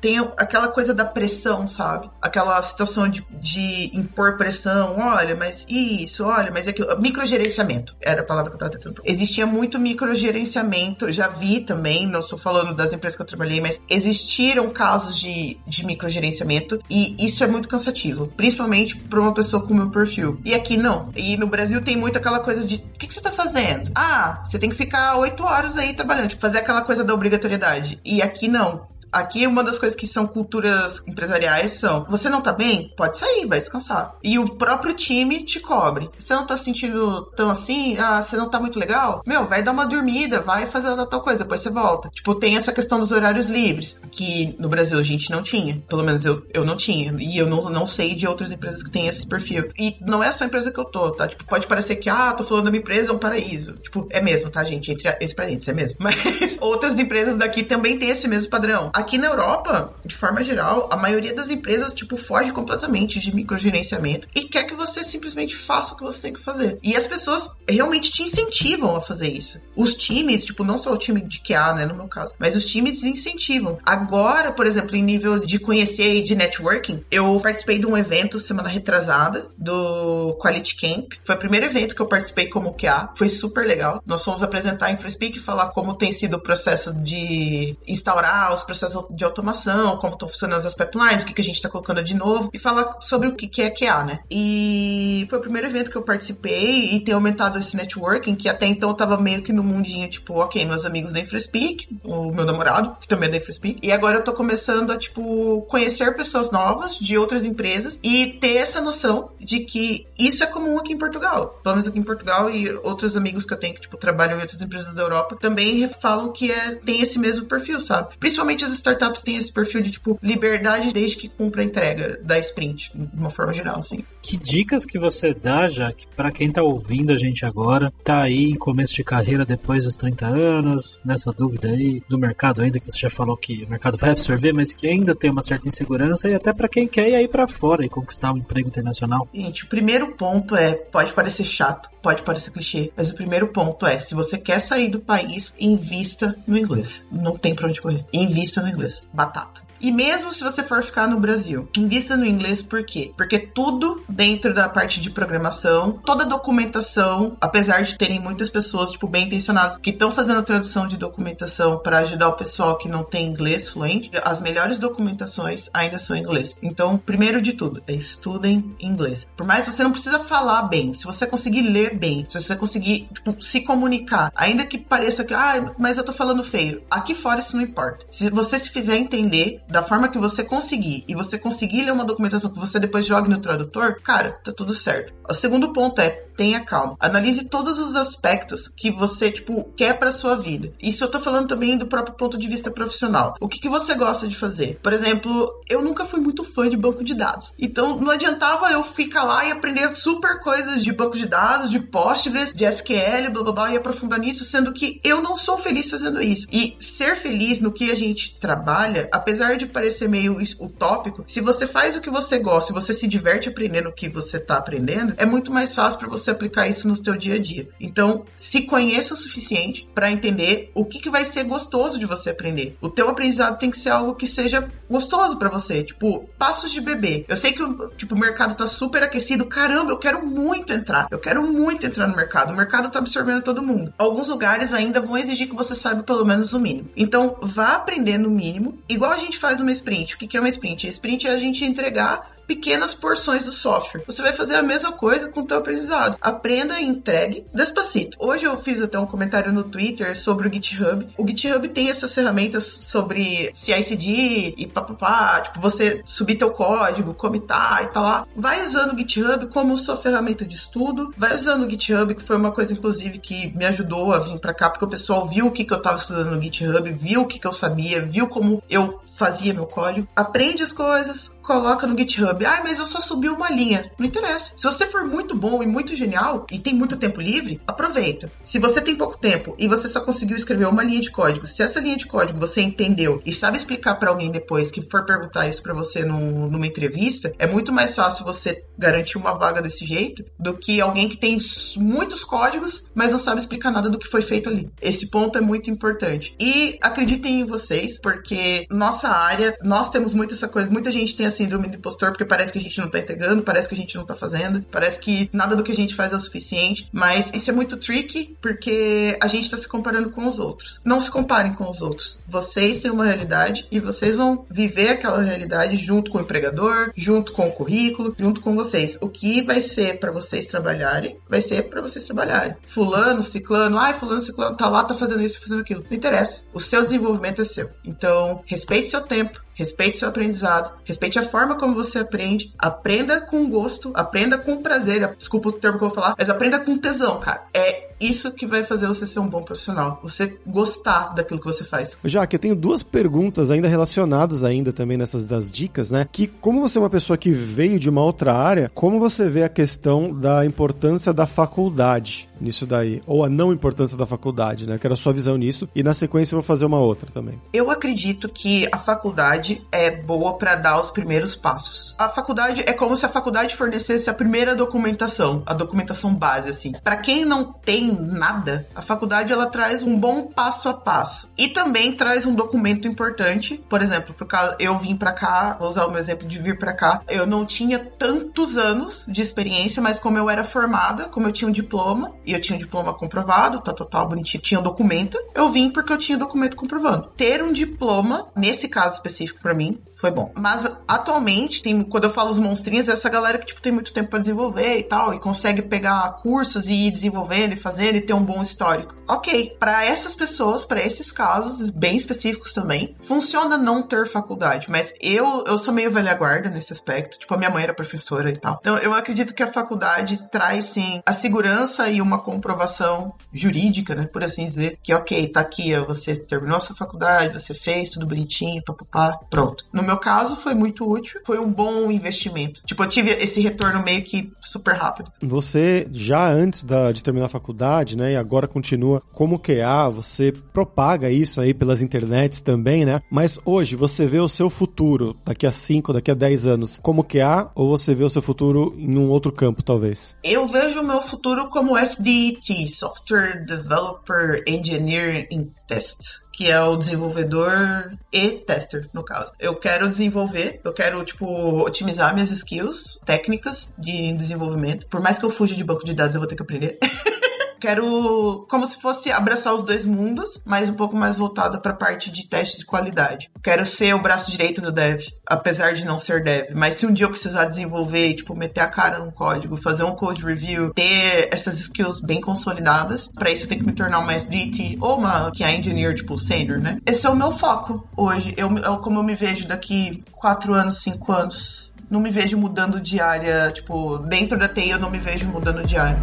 S3: Tem aquela coisa da pressão, sabe? Aquela situação de, de impor pressão. Olha, mas isso, olha, mas aquilo. Microgerenciamento era a palavra que eu tava tentando. Existia muito microgerenciamento, já vi também, não estou falando das empresas que eu trabalhei, mas existiram casos de, de microgerenciamento e isso é muito cansativo, principalmente para uma uma pessoa com o meu perfil. E aqui não. E no Brasil tem muito aquela coisa de: o que, que você tá fazendo? Ah, você tem que ficar oito horas aí trabalhando, tipo, fazer aquela coisa da obrigatoriedade. E aqui não Aqui uma das coisas que são culturas empresariais são: você não tá bem? Pode sair, vai descansar. E o próprio time te cobre. Você não tá se sentindo tão assim? Ah, você não tá muito legal? Meu, vai dar uma dormida, vai fazer outra tal coisa, depois você volta. Tipo, tem essa questão dos horários livres, que no Brasil a gente não tinha. Pelo menos eu, eu não tinha. E eu não, não sei de outras empresas que têm esse perfil. E não é só a empresa que eu tô, tá? Tipo, pode parecer que, ah, tô falando da minha empresa, é um paraíso. Tipo, é mesmo, tá, gente? Entre esse parênteses, é mesmo. Mas outras empresas daqui também têm esse mesmo padrão. Aqui na Europa, de forma geral, a maioria das empresas, tipo, foge completamente de microgerenciamento e quer que você simplesmente faça o que você tem que fazer. E as pessoas realmente te incentivam a fazer isso. Os times, tipo, não só o time de QA, né, no meu caso, mas os times incentivam. Agora, por exemplo, em nível de conhecer e de networking, eu participei de um evento semana retrasada do Quality Camp. Foi o primeiro evento que eu participei como QA. Foi super legal. Nós fomos apresentar a InfraSpeak e falar como tem sido o processo de instaurar os processos de automação, como estão funcionando as pipelines, o que, que a gente está colocando de novo, e falar sobre o que, que é QA, né? E foi o primeiro evento que eu participei e tem aumentado esse networking, que até então eu tava meio que no mundinho, tipo, ok, meus amigos da InfraSpeak, o meu namorado, que também é da InfraSpeak, e agora eu tô começando a, tipo, conhecer pessoas novas de outras empresas e ter essa noção de que isso é comum aqui em Portugal. Pelo menos aqui em Portugal e outros amigos que eu tenho que, tipo, trabalham em outras empresas da Europa também falam que é, tem esse mesmo perfil, sabe? Principalmente as startups têm esse perfil de, tipo, liberdade desde que cumpra a entrega da sprint, de uma forma geral, assim.
S1: Que dicas que você dá, que para quem tá ouvindo a gente agora, tá aí em começo de carreira depois dos 30 anos, nessa dúvida aí do mercado ainda, que você já falou que o mercado vai absorver, mas que ainda tem uma certa insegurança, e até para quem quer ir aí para fora e conquistar um emprego internacional?
S3: Gente, o primeiro ponto é, pode parecer chato, pode parecer clichê, mas o primeiro ponto é, se você quer sair do país, invista no inglês. Não tem pra onde correr. Invista no inglês. Batata. E mesmo se você for ficar no Brasil, invista no inglês por quê? Porque tudo dentro da parte de programação, toda documentação, apesar de terem muitas pessoas, tipo, bem intencionadas, que estão fazendo tradução de documentação para ajudar o pessoal que não tem inglês fluente, as melhores documentações ainda são em inglês. Então, primeiro de tudo, é estudem inglês. Por mais que você não precisa falar bem, se você conseguir ler bem, se você conseguir tipo, se comunicar, ainda que pareça que, ah, mas eu tô falando feio, aqui fora isso não importa. Se você se fizer entender da forma que você conseguir e você conseguir ler uma documentação que você depois jogue no tradutor, cara, tá tudo certo. O segundo ponto é tenha calma. Analise todos os aspectos que você, tipo, quer para sua vida. Isso eu tô falando também do próprio ponto de vista profissional. O que, que você gosta de fazer? Por exemplo, eu nunca fui muito fã de banco de dados. Então, não adiantava eu ficar lá e aprender super coisas de banco de dados, de Postgres, de SQL, blá blá blá, e aprofundar nisso, sendo que eu não sou feliz fazendo isso. E ser feliz no que a gente trabalha, apesar de parecer meio utópico, se você faz o que você gosta, se você se diverte aprendendo o que você tá aprendendo, é muito mais fácil para você aplicar isso no seu dia a dia. Então, se conheça o suficiente para entender o que, que vai ser gostoso de você aprender. O teu aprendizado tem que ser algo que seja gostoso para você, tipo, passos de bebê. Eu sei que o, tipo, o mercado tá super aquecido, caramba, eu quero muito entrar. Eu quero muito entrar no mercado. O mercado tá absorvendo todo mundo. Alguns lugares ainda vão exigir que você saiba pelo menos o mínimo. Então, vá aprender no mínimo, igual a gente faz numa sprint. O que é uma sprint? A sprint é a gente entregar pequenas porções do software. Você vai fazer a mesma coisa com o teu aprendizado. Aprenda e entregue despacito. Hoje eu fiz até um comentário no Twitter sobre o GitHub. O GitHub tem essas ferramentas sobre CI/CD e papapá, tipo você subir teu código, comitar e tal lá. Vai usando o GitHub como sua ferramenta de estudo. Vai usando o GitHub, que foi uma coisa inclusive que me ajudou a vir para cá porque o pessoal viu o que, que eu estava estudando no GitHub, viu o que, que eu sabia, viu como eu fazia meu código, aprende as coisas, coloca no GitHub. Ah, mas eu só subi uma linha. Não interessa. Se você for muito bom e muito genial e tem muito tempo livre, aproveita. Se você tem pouco tempo e você só conseguiu escrever uma linha de código, se essa linha de código você entendeu e sabe explicar para alguém depois que for perguntar isso para você no, numa entrevista, é muito mais fácil você garantir uma vaga desse jeito do que alguém que tem muitos códigos, mas não sabe explicar nada do que foi feito ali. Esse ponto é muito importante. E acreditem em vocês, porque nossa área, nós temos muito essa coisa, muita gente tem a síndrome do impostor porque parece que a gente não tá entregando, parece que a gente não tá fazendo, parece que nada do que a gente faz é o suficiente, mas isso é muito tricky porque a gente tá se comparando com os outros. Não se comparem com os outros. Vocês têm uma realidade e vocês vão viver aquela realidade junto com o empregador, junto com o currículo, junto com vocês. O que vai ser para vocês trabalharem, vai ser para vocês trabalharem. Fulano, ciclano, ai, fulano, ciclano tá lá, tá fazendo isso, tá fazendo aquilo. Não interessa. O seu desenvolvimento é seu. Então, respeite seu tempo, respeite seu aprendizado, respeite a forma como você aprende, aprenda com gosto, aprenda com prazer. Desculpa o termo que eu vou falar, mas aprenda com tesão, cara. É isso que vai fazer você ser um bom profissional. Você gostar daquilo que você faz.
S2: Já que eu tenho duas perguntas ainda relacionadas ainda também nessas das dicas, né? Que como você é uma pessoa que veio de uma outra área, como você vê a questão da importância da faculdade nisso daí? Ou a não importância da faculdade, né? Eu quero a sua visão nisso. E na sequência eu vou fazer uma outra também.
S3: Eu acredito que a faculdade é boa para dar os primeiros passos. A faculdade é como se a faculdade fornecesse a primeira documentação, a documentação base, assim. Para quem não tem nada, a faculdade ela traz um bom passo a passo e também traz um documento importante. Por exemplo, por causa eu vim para cá, vou usar o meu exemplo de vir para cá, eu não tinha tantos anos de experiência, mas como eu era formada, como eu tinha um diploma e eu tinha um diploma comprovado, tá total bonitinho, tinha um documento, eu vim porque eu tinha documento comprovando. Ter um diploma, nesse caso específico para mim, foi bom. Mas atualmente, tem, quando eu falo os monstrinhos, é essa galera que tipo, tem muito tempo para desenvolver e tal, e consegue pegar cursos e ir desenvolvendo e fazendo e ter um bom histórico. Ok, para essas pessoas, para esses casos bem específicos também, funciona não ter faculdade, mas eu, eu sou meio velha guarda nesse aspecto. Tipo, a minha mãe era professora e tal. Então, eu acredito que a faculdade traz sim a segurança e uma comprovação jurídica, né, por assim dizer, que ok, tá aqui, você terminou a sua faculdade, você fez tudo bonitinho, papapá, pronto. No meu caso, foi muito útil, foi um bom investimento. Tipo, eu tive esse retorno meio que super rápido.
S2: Você, já antes da, de terminar a faculdade, né, e agora continua como QA, você propaga isso aí pelas internets também, né? Mas hoje, você vê o seu futuro daqui a 5, daqui a 10 anos como QA ou você vê o seu futuro em um outro campo, talvez?
S3: Eu vejo o meu futuro como SDT, Software Developer Engineer in Test que é o desenvolvedor e tester, no caso. Eu quero desenvolver, eu quero, tipo, otimizar minhas skills técnicas de desenvolvimento. Por mais que eu fuja de banco de dados, eu vou ter que aprender. Quero como se fosse abraçar os dois mundos, mas um pouco mais voltada para a parte de testes de qualidade. Quero ser o braço direito do dev, apesar de não ser dev. Mas se um dia eu precisar desenvolver, tipo, meter a cara no código, fazer um code review, ter essas skills bem consolidadas, para isso eu tenho que me tornar uma SDT ou uma que é engineer, tipo, senior, né? Esse é o meu foco hoje. Eu, eu como eu me vejo daqui quatro anos, cinco anos. Não me vejo mudando de área, tipo, dentro da TI eu não me vejo mudando de área.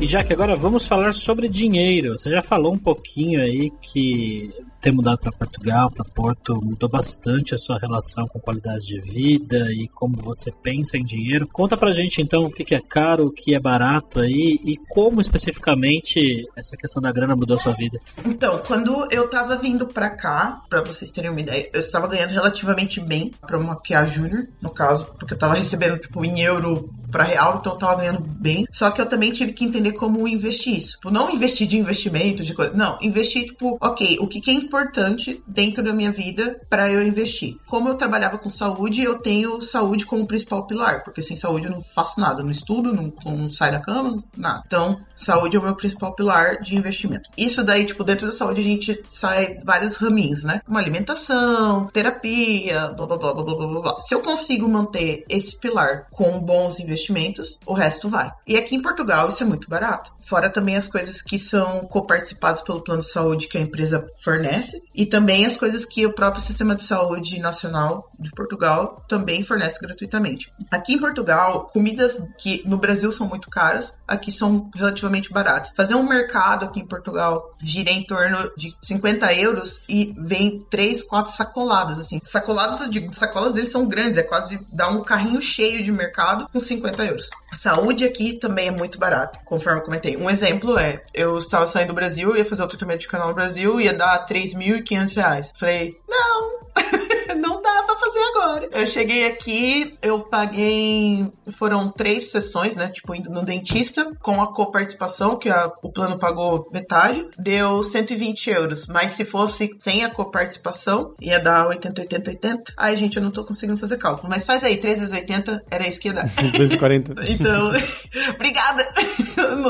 S1: E já que agora vamos falar sobre dinheiro. Você já falou um pouquinho aí que ter mudado para Portugal, para Porto, mudou bastante a sua relação com qualidade de vida e como você pensa em dinheiro. Conta pra gente então o que é caro, o que é barato aí e como especificamente essa questão da grana mudou a sua vida.
S3: Então, quando eu tava vindo pra cá, pra vocês terem uma ideia, eu estava ganhando relativamente bem pra uma QA Júnior, no caso, porque eu tava recebendo tipo em euro pra real, então eu tava ganhando bem. Só que eu também tive que entender como investir isso. Tipo, não investir de investimento, de coisa. Não, investir, tipo, ok, o que, que é importante dentro da minha vida para eu investir. Como eu trabalhava com saúde, eu tenho saúde como principal pilar, porque sem saúde eu não faço nada, não estudo, não, não saio da cama, nada. Então, saúde é o meu principal pilar de investimento. Isso daí, tipo, dentro da saúde a gente sai vários raminhos, né? Uma alimentação, terapia, blá blá blá blá blá blá. blá. Se eu consigo manter esse pilar com bons investimentos, o resto vai. E aqui em Portugal isso é muito barato. Fora também as coisas que são coparticipadas pelo plano de saúde que a empresa fornece e também as coisas que o próprio sistema de saúde nacional de Portugal também fornece gratuitamente. Aqui em Portugal, comidas que no Brasil são muito caras, aqui são relativamente baratas. Fazer um mercado aqui em Portugal gira em torno de 50 euros e vem 3, 4 sacoladas, assim. Sacoladas, eu digo, sacolas deles são grandes, é quase dar um carrinho cheio de mercado com 50 euros. A saúde aqui também é muito barata, conforme eu comentei. Um exemplo é, eu estava saindo do Brasil, ia fazer o tratamento de canal no Brasil, ia dar 3.500 reais. Falei, não, não dá pra fazer agora. Eu cheguei aqui, eu paguei. Foram três sessões, né? Tipo, indo no dentista, com a coparticipação, que a, o plano pagou metade, deu 120 euros. Mas se fosse sem a coparticipação, ia dar 80, 80, 80. Ai, gente, eu não tô conseguindo fazer cálculo. Mas faz aí, 3 vezes 80 era isso que ia dar.
S2: 240.
S3: Então, obrigada.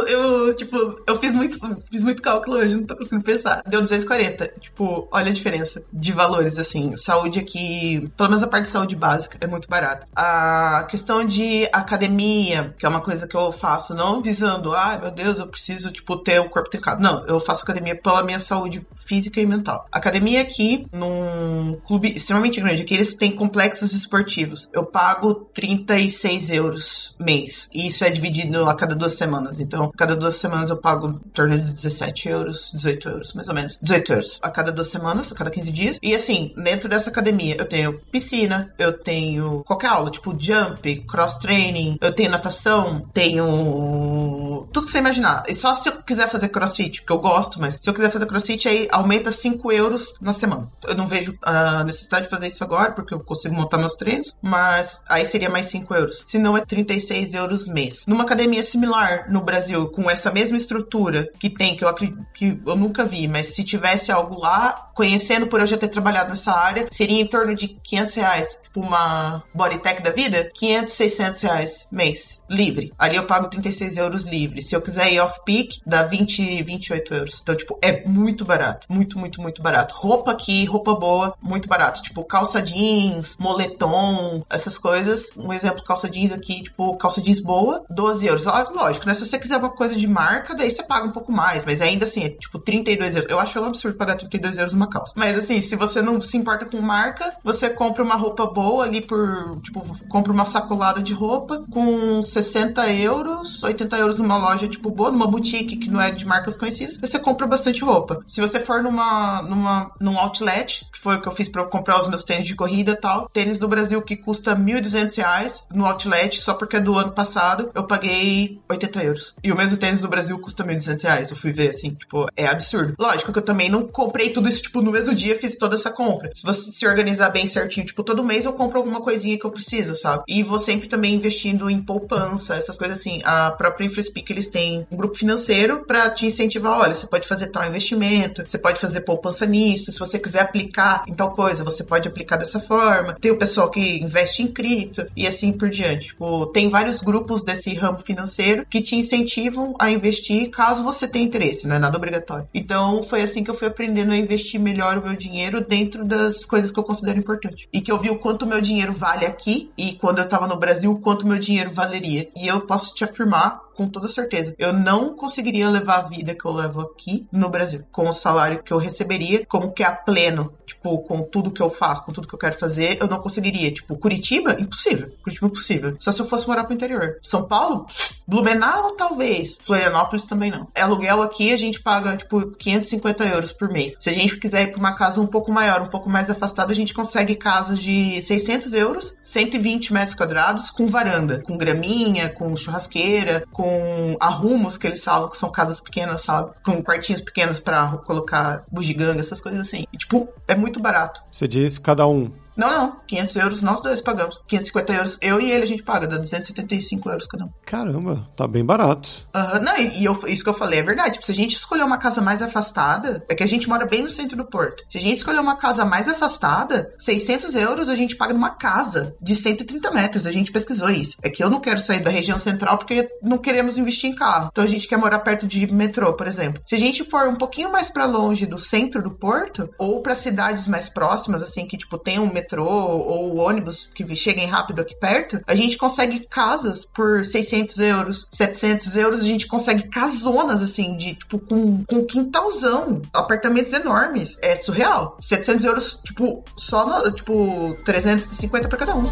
S3: Eu, tipo, eu fiz muito, fiz muito cálculo hoje, não tô conseguindo pensar. Deu 240. Tipo, olha a diferença de valores, assim. Saúde aqui Pelo menos a parte de saúde básica é muito barata. A questão de academia, que é uma coisa que eu faço não visando, ai ah, meu Deus, eu preciso, tipo, ter o corpo trincado. Não, eu faço academia pela minha saúde física e mental. Academia aqui, num clube extremamente grande, aqui eles têm complexos esportivos. Eu pago 36 euros mês. E isso é dividido a cada duas semanas. Então, a cada duas semanas eu pago em torno de 17 euros, 18 euros, mais ou menos. 18 euros a cada duas semanas, a cada 15 dias. E assim, dentro dessa academia, eu tenho piscina, eu tenho qualquer aula, tipo jump, cross training, eu tenho natação, tenho tudo que você imaginar. E só se eu quiser fazer crossfit, porque eu gosto, mas se eu quiser fazer crossfit, aí aumenta 5 euros na semana. Eu não vejo a necessidade de fazer isso agora, porque eu consigo montar meus treinos, mas aí seria mais 5 euros. Se não, é 36 euros mês. Numa academia similar no Brasil, com essa mesma estrutura que tem, que eu, que eu nunca vi, mas se tivesse algo lá, conhecendo por eu já ter trabalhado nessa área, seria em torno de 500 reais. Tipo uma Bodytech da vida, 500, 600 reais mês livre. Ali eu pago 36 euros livre. Se eu quiser ir off-peak, dá 20, 28 euros. Então, tipo, é muito barato. Muito, muito, muito barato. Roupa aqui, roupa boa, muito barato. Tipo, calça jeans, moletom, essas coisas. Um exemplo, calça jeans aqui, tipo, calça jeans boa, 12 euros. Lógico, né? Se você quiser uma coisa de marca, daí você paga um pouco mais. Mas ainda assim, é tipo 32 euros. Eu acho um absurdo pagar 32 euros numa calça. Mas assim, se você não se importa com marca, você compra uma roupa boa ali por, tipo, compra uma sacolada de roupa com 60 euros, 80 euros numa loja tipo boa, numa boutique que não é de marcas conhecidas, você compra bastante roupa. Se você for numa, numa, num outlet, que foi o que eu fiz para comprar os meus tênis de corrida e tal, tênis do Brasil que custa 1.200 reais no outlet, só porque é do ano passado, eu paguei 80 euros. E o mesmo tênis do Brasil custa 1.200 reais. Eu fui ver assim, tipo, é absurdo. Lógico que eu também não comprei tudo isso, tipo, no mesmo dia fiz toda essa compra. Se você se organizar bem certinho, tipo, todo mês eu compro alguma coisinha que eu preciso, sabe? E vou sempre também investindo em poupança essas coisas assim. A própria InfraSpeak, eles têm um grupo financeiro para te incentivar, olha, você pode fazer tal investimento, você pode fazer poupança nisso, se você quiser aplicar em tal coisa, você pode aplicar dessa forma. Tem o pessoal que investe em cripto e assim por diante. Tipo, tem vários grupos desse ramo financeiro que te incentivam a investir caso você tenha interesse, não é nada obrigatório. Então, foi assim que eu fui aprendendo a investir melhor o meu dinheiro dentro das coisas que eu considero importante. E que eu vi o quanto meu dinheiro vale aqui e quando eu tava no Brasil, o quanto meu dinheiro valeria e eu posso te afirmar com toda certeza. Eu não conseguiria levar a vida que eu levo aqui no Brasil, com o salário que eu receberia, como que é a pleno, tipo, com tudo que eu faço, com tudo que eu quero fazer, eu não conseguiria. Tipo, Curitiba, impossível. Curitiba, impossível. Só se eu fosse morar pro interior. São Paulo, Blumenau, talvez. Florianópolis também não. É aluguel aqui, a gente paga, tipo, 550 euros por mês. Se a gente quiser ir pra uma casa um pouco maior, um pouco mais afastada, a gente consegue casas de 600 euros, 120 metros quadrados, com varanda, com graminha, com churrasqueira, com com arrumos que eles falam, que são casas pequenas, sabe? Com quartinhos pequenos para colocar bugiganga, essas coisas assim. E, tipo, é muito barato.
S2: Você diz cada um
S3: não, não. 500 euros nós dois pagamos. 550 euros eu e ele a gente paga, dá 275 euros cada um.
S2: Caramba, tá bem barato.
S3: Uhum, não, e, eu, isso que eu falei é verdade. Tipo, se a gente escolher uma casa mais afastada, é que a gente mora bem no centro do porto. Se a gente escolher uma casa mais afastada, 600 euros a gente paga numa casa de 130 metros. A gente pesquisou isso. É que eu não quero sair da região central porque não queremos investir em carro. Então a gente quer morar perto de metrô, por exemplo. Se a gente for um pouquinho mais para longe do centro do porto, ou para cidades mais próximas, assim, que tipo tem um metrô metrô ou ônibus que cheguem rápido aqui perto, a gente consegue casas por 600 euros, 700 euros, a gente consegue casonas, assim, de, tipo, com, com quintalzão, apartamentos enormes. É surreal. 700 euros, tipo, só, no, tipo, 350 para cada um.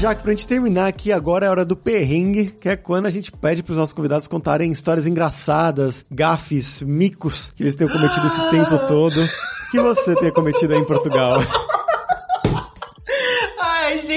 S2: Jaque, pra gente terminar aqui, agora é hora do perrengue, que é quando a gente pede pros nossos convidados contarem histórias engraçadas, gafes, micos que eles tenham cometido esse tempo todo. Que você tenha cometido aí em Portugal.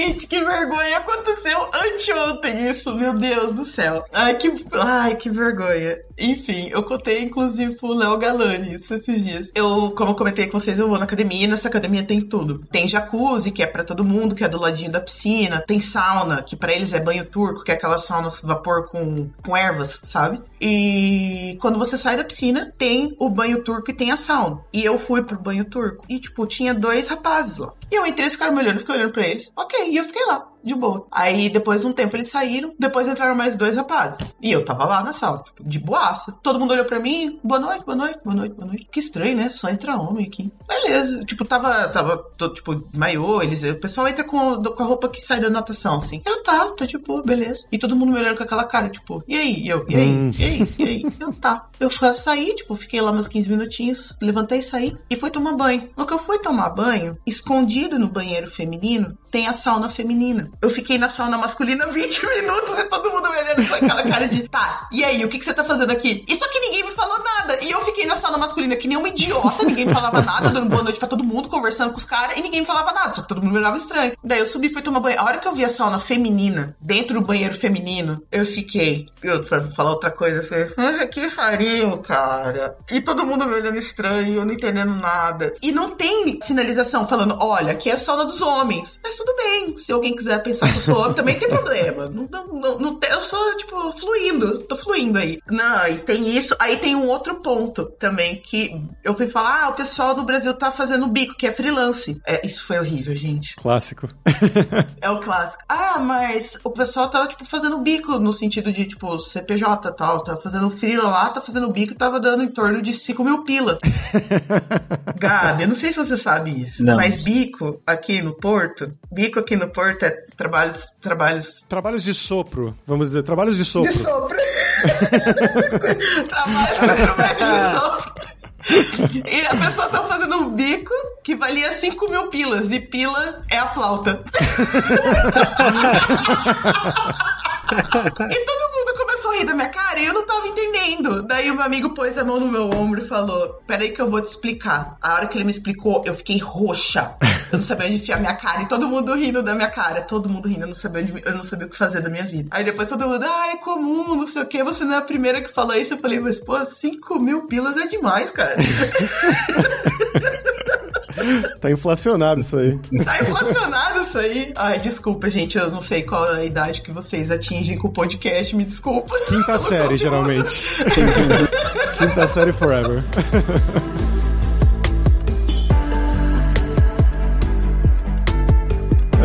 S3: Gente, que vergonha. Aconteceu anteontem isso, meu Deus do céu. Ai, que, ai, que vergonha. Enfim, eu contei inclusive pro Léo Galani isso esses dias. Eu, como eu comentei com vocês, eu vou na academia e nessa academia tem tudo. Tem jacuzzi, que é para todo mundo, que é do ladinho da piscina. Tem sauna, que para eles é banho turco, que é aquela sauna vapor com, com ervas, sabe? E quando você sai da piscina, tem o banho turco e tem a sauna. E eu fui pro banho turco. E, tipo, tinha dois rapazes lá. E eu entrei, esse cara me olhando, fiquei olhando pra eles. Ok, e eu fiquei lá de boa. Aí depois de um tempo eles saíram, depois entraram mais dois rapazes. E eu tava lá na sala, tipo, de boaça. Todo mundo olhou pra mim, boa noite, boa noite, boa noite, boa noite. Que estranho, né? Só entra homem aqui. Beleza. Tipo, tava, tava todo, tipo, maiô, eles, o pessoal entra com, com a roupa que sai da natação, assim. Eu tá, tá tipo, beleza. E todo mundo me olhando com aquela cara, tipo, e aí? E eu, e aí?
S2: Hum.
S3: E aí? E aí? Eu tá. Eu fui sair, tipo, fiquei lá uns 15 minutinhos, levantei, saí e fui tomar banho. No que eu fui tomar banho, escondido no banheiro feminino, tem a sauna feminina. Eu fiquei na sauna masculina 20 minutos e todo mundo me olhando com aquela cara de, tá, e aí, o que, que você tá fazendo aqui? Isso aqui ninguém me falou nada. E eu fiquei na sauna masculina que nem uma idiota, ninguém me falava nada, dando boa noite pra todo mundo, conversando com os caras, e ninguém me falava nada, só que todo mundo me olhava estranho. Daí eu subi fui tomar banho. A hora que eu vi a sauna feminina, dentro do banheiro feminino, eu fiquei, eu, pra falar outra coisa, eu falei, ah, que farinho, cara. E todo mundo me olhando estranho, eu não entendendo nada. E não tem sinalização falando, olha, aqui é a sauna dos homens. Mas tudo bem, se alguém quiser pensar que eu sou homem, também tem problema. Não, não, não, eu sou, tipo, fluindo, tô fluindo aí. Não, e tem isso. Aí tem um outro ponto também, que eu fui falar, ah, o pessoal do Brasil tá fazendo bico, que é freelance. É, isso foi horrível, gente.
S2: Clássico.
S3: É o clássico. Ah, mas o pessoal tava, tipo, fazendo bico no sentido de, tipo, CPJ e tal. Tava fazendo freela lá, tá fazendo bico e tava dando em torno de 5 mil pila. Gabi, eu não sei se você sabe isso.
S1: Não.
S3: Mas bico aqui no Porto, bico aqui no Porto é trabalhos, trabalhos
S2: Trabalhos de sopro, vamos dizer, trabalhos de sopro.
S3: de sopro. trabalhos com instrumentos de sopro. E a pessoa tá fazendo um bico que valia 5 mil pilas. E pila é a flauta. E todo mundo começou a rir da minha cara e eu não tava entendendo. Daí o meu amigo pôs a mão no meu ombro e falou: Peraí que eu vou te explicar. A hora que ele me explicou, eu fiquei roxa. Eu não sabia onde enfiar minha cara. E todo mundo rindo da minha cara. Todo mundo rindo, eu não sabia, onde, eu não sabia o que fazer da minha vida. Aí depois todo mundo, ah, é comum, não sei o que. Você não é a primeira que falou isso. Eu falei, mas pô, 5 mil pilas é demais, cara.
S2: Tá inflacionado isso aí.
S3: Tá inflacionado isso aí. Ai, desculpa, gente. Eu não sei qual é a idade que vocês atingem com o podcast. Me desculpa.
S2: Quinta série, geralmente. Quinta série forever.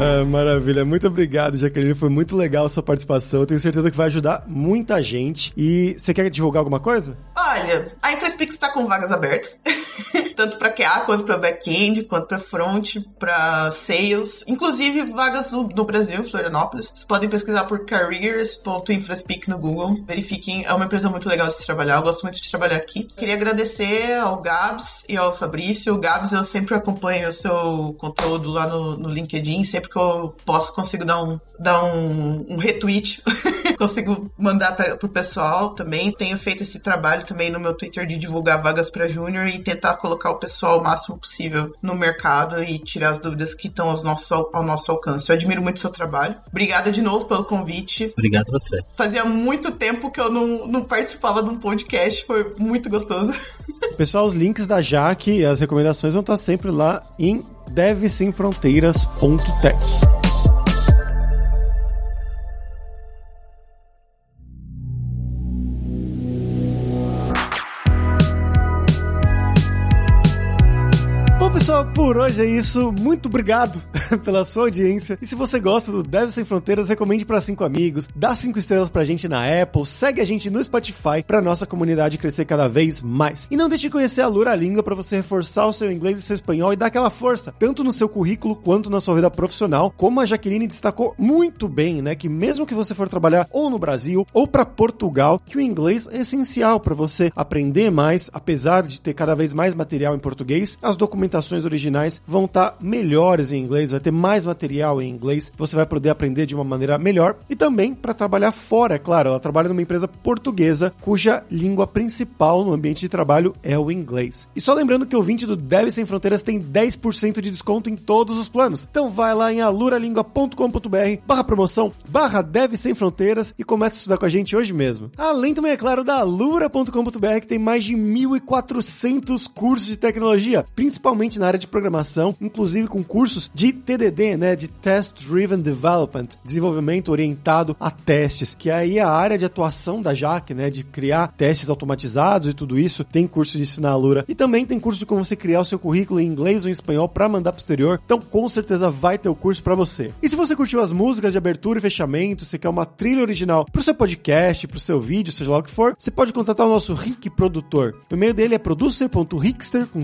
S2: Ah, maravilha, muito obrigado, Jaqueline. Foi muito legal a sua participação. Eu tenho certeza que vai ajudar muita gente. E você quer divulgar alguma coisa?
S3: Olha, a InfoSpeak está com vagas abertas, tanto para QA quanto para back-end, quanto para front, para sales, inclusive vagas no, no Brasil, Florianópolis. Vocês podem pesquisar por careers.infraspeak no Google. Verifiquem, é uma empresa muito legal de se trabalhar. Eu gosto muito de trabalhar aqui. Queria agradecer ao Gabs e ao Fabrício. O Gabs, eu sempre acompanho o seu conteúdo lá no, no LinkedIn, sempre que eu posso consigo dar um, dar um, um retweet, consigo mandar para pro pessoal também. Tenho feito esse trabalho também no meu Twitter de divulgar vagas para júnior e tentar colocar o pessoal o máximo possível no mercado e tirar as dúvidas que estão ao nosso, ao nosso alcance. Eu admiro muito o seu trabalho. Obrigada de novo pelo convite.
S1: Obrigado a você.
S3: Fazia muito tempo que eu não, não participava de um podcast, foi muito gostoso.
S2: Pessoal, os links da Jaque e as recomendações vão estar sempre lá em devsemfronteiras.tech. Por hoje é isso. Muito obrigado pela sua audiência. E se você gosta do Deve Sem Fronteiras, recomende para cinco amigos, dá cinco estrelas pra gente na Apple, segue a gente no Spotify pra nossa comunidade crescer cada vez mais. E não deixe de conhecer a Lura Língua para você reforçar o seu inglês e seu espanhol e dar aquela força, tanto no seu currículo quanto na sua vida profissional, como a Jaqueline destacou muito bem, né, que mesmo que você for trabalhar ou no Brasil ou para Portugal, que o inglês é essencial para você aprender mais, apesar de ter cada vez mais material em português, as documentações originais vão estar melhores em inglês, vai ter mais material em inglês, você vai poder aprender de uma maneira melhor e também para trabalhar fora, é claro, ela trabalha numa empresa portuguesa cuja língua principal no ambiente de trabalho é o inglês. E só lembrando que o 20 do Deve Sem Fronteiras tem 10% de desconto em todos os planos. Então vai lá em aluralingua.com.br barra promoção, barra Deve Sem Fronteiras e comece a estudar com a gente hoje mesmo. Além também, é claro, da alura.com.br que tem mais de 1.400 cursos de tecnologia, principalmente na área de programação, inclusive com cursos de TDD, né, de Test Driven Development, desenvolvimento orientado a testes, que aí é a área de atuação da Jaque, né, de criar testes automatizados e tudo isso. Tem curso de ensinar a Lura e também tem curso de como você criar o seu currículo em inglês ou em espanhol para mandar pro exterior. Então, com certeza vai ter o curso para você. E se você curtiu as músicas de abertura e fechamento, você quer uma trilha original pro seu podcast, pro seu vídeo, seja lá o que for, você pode contatar o nosso Rick produtor. O e-mail dele é producer.rickster com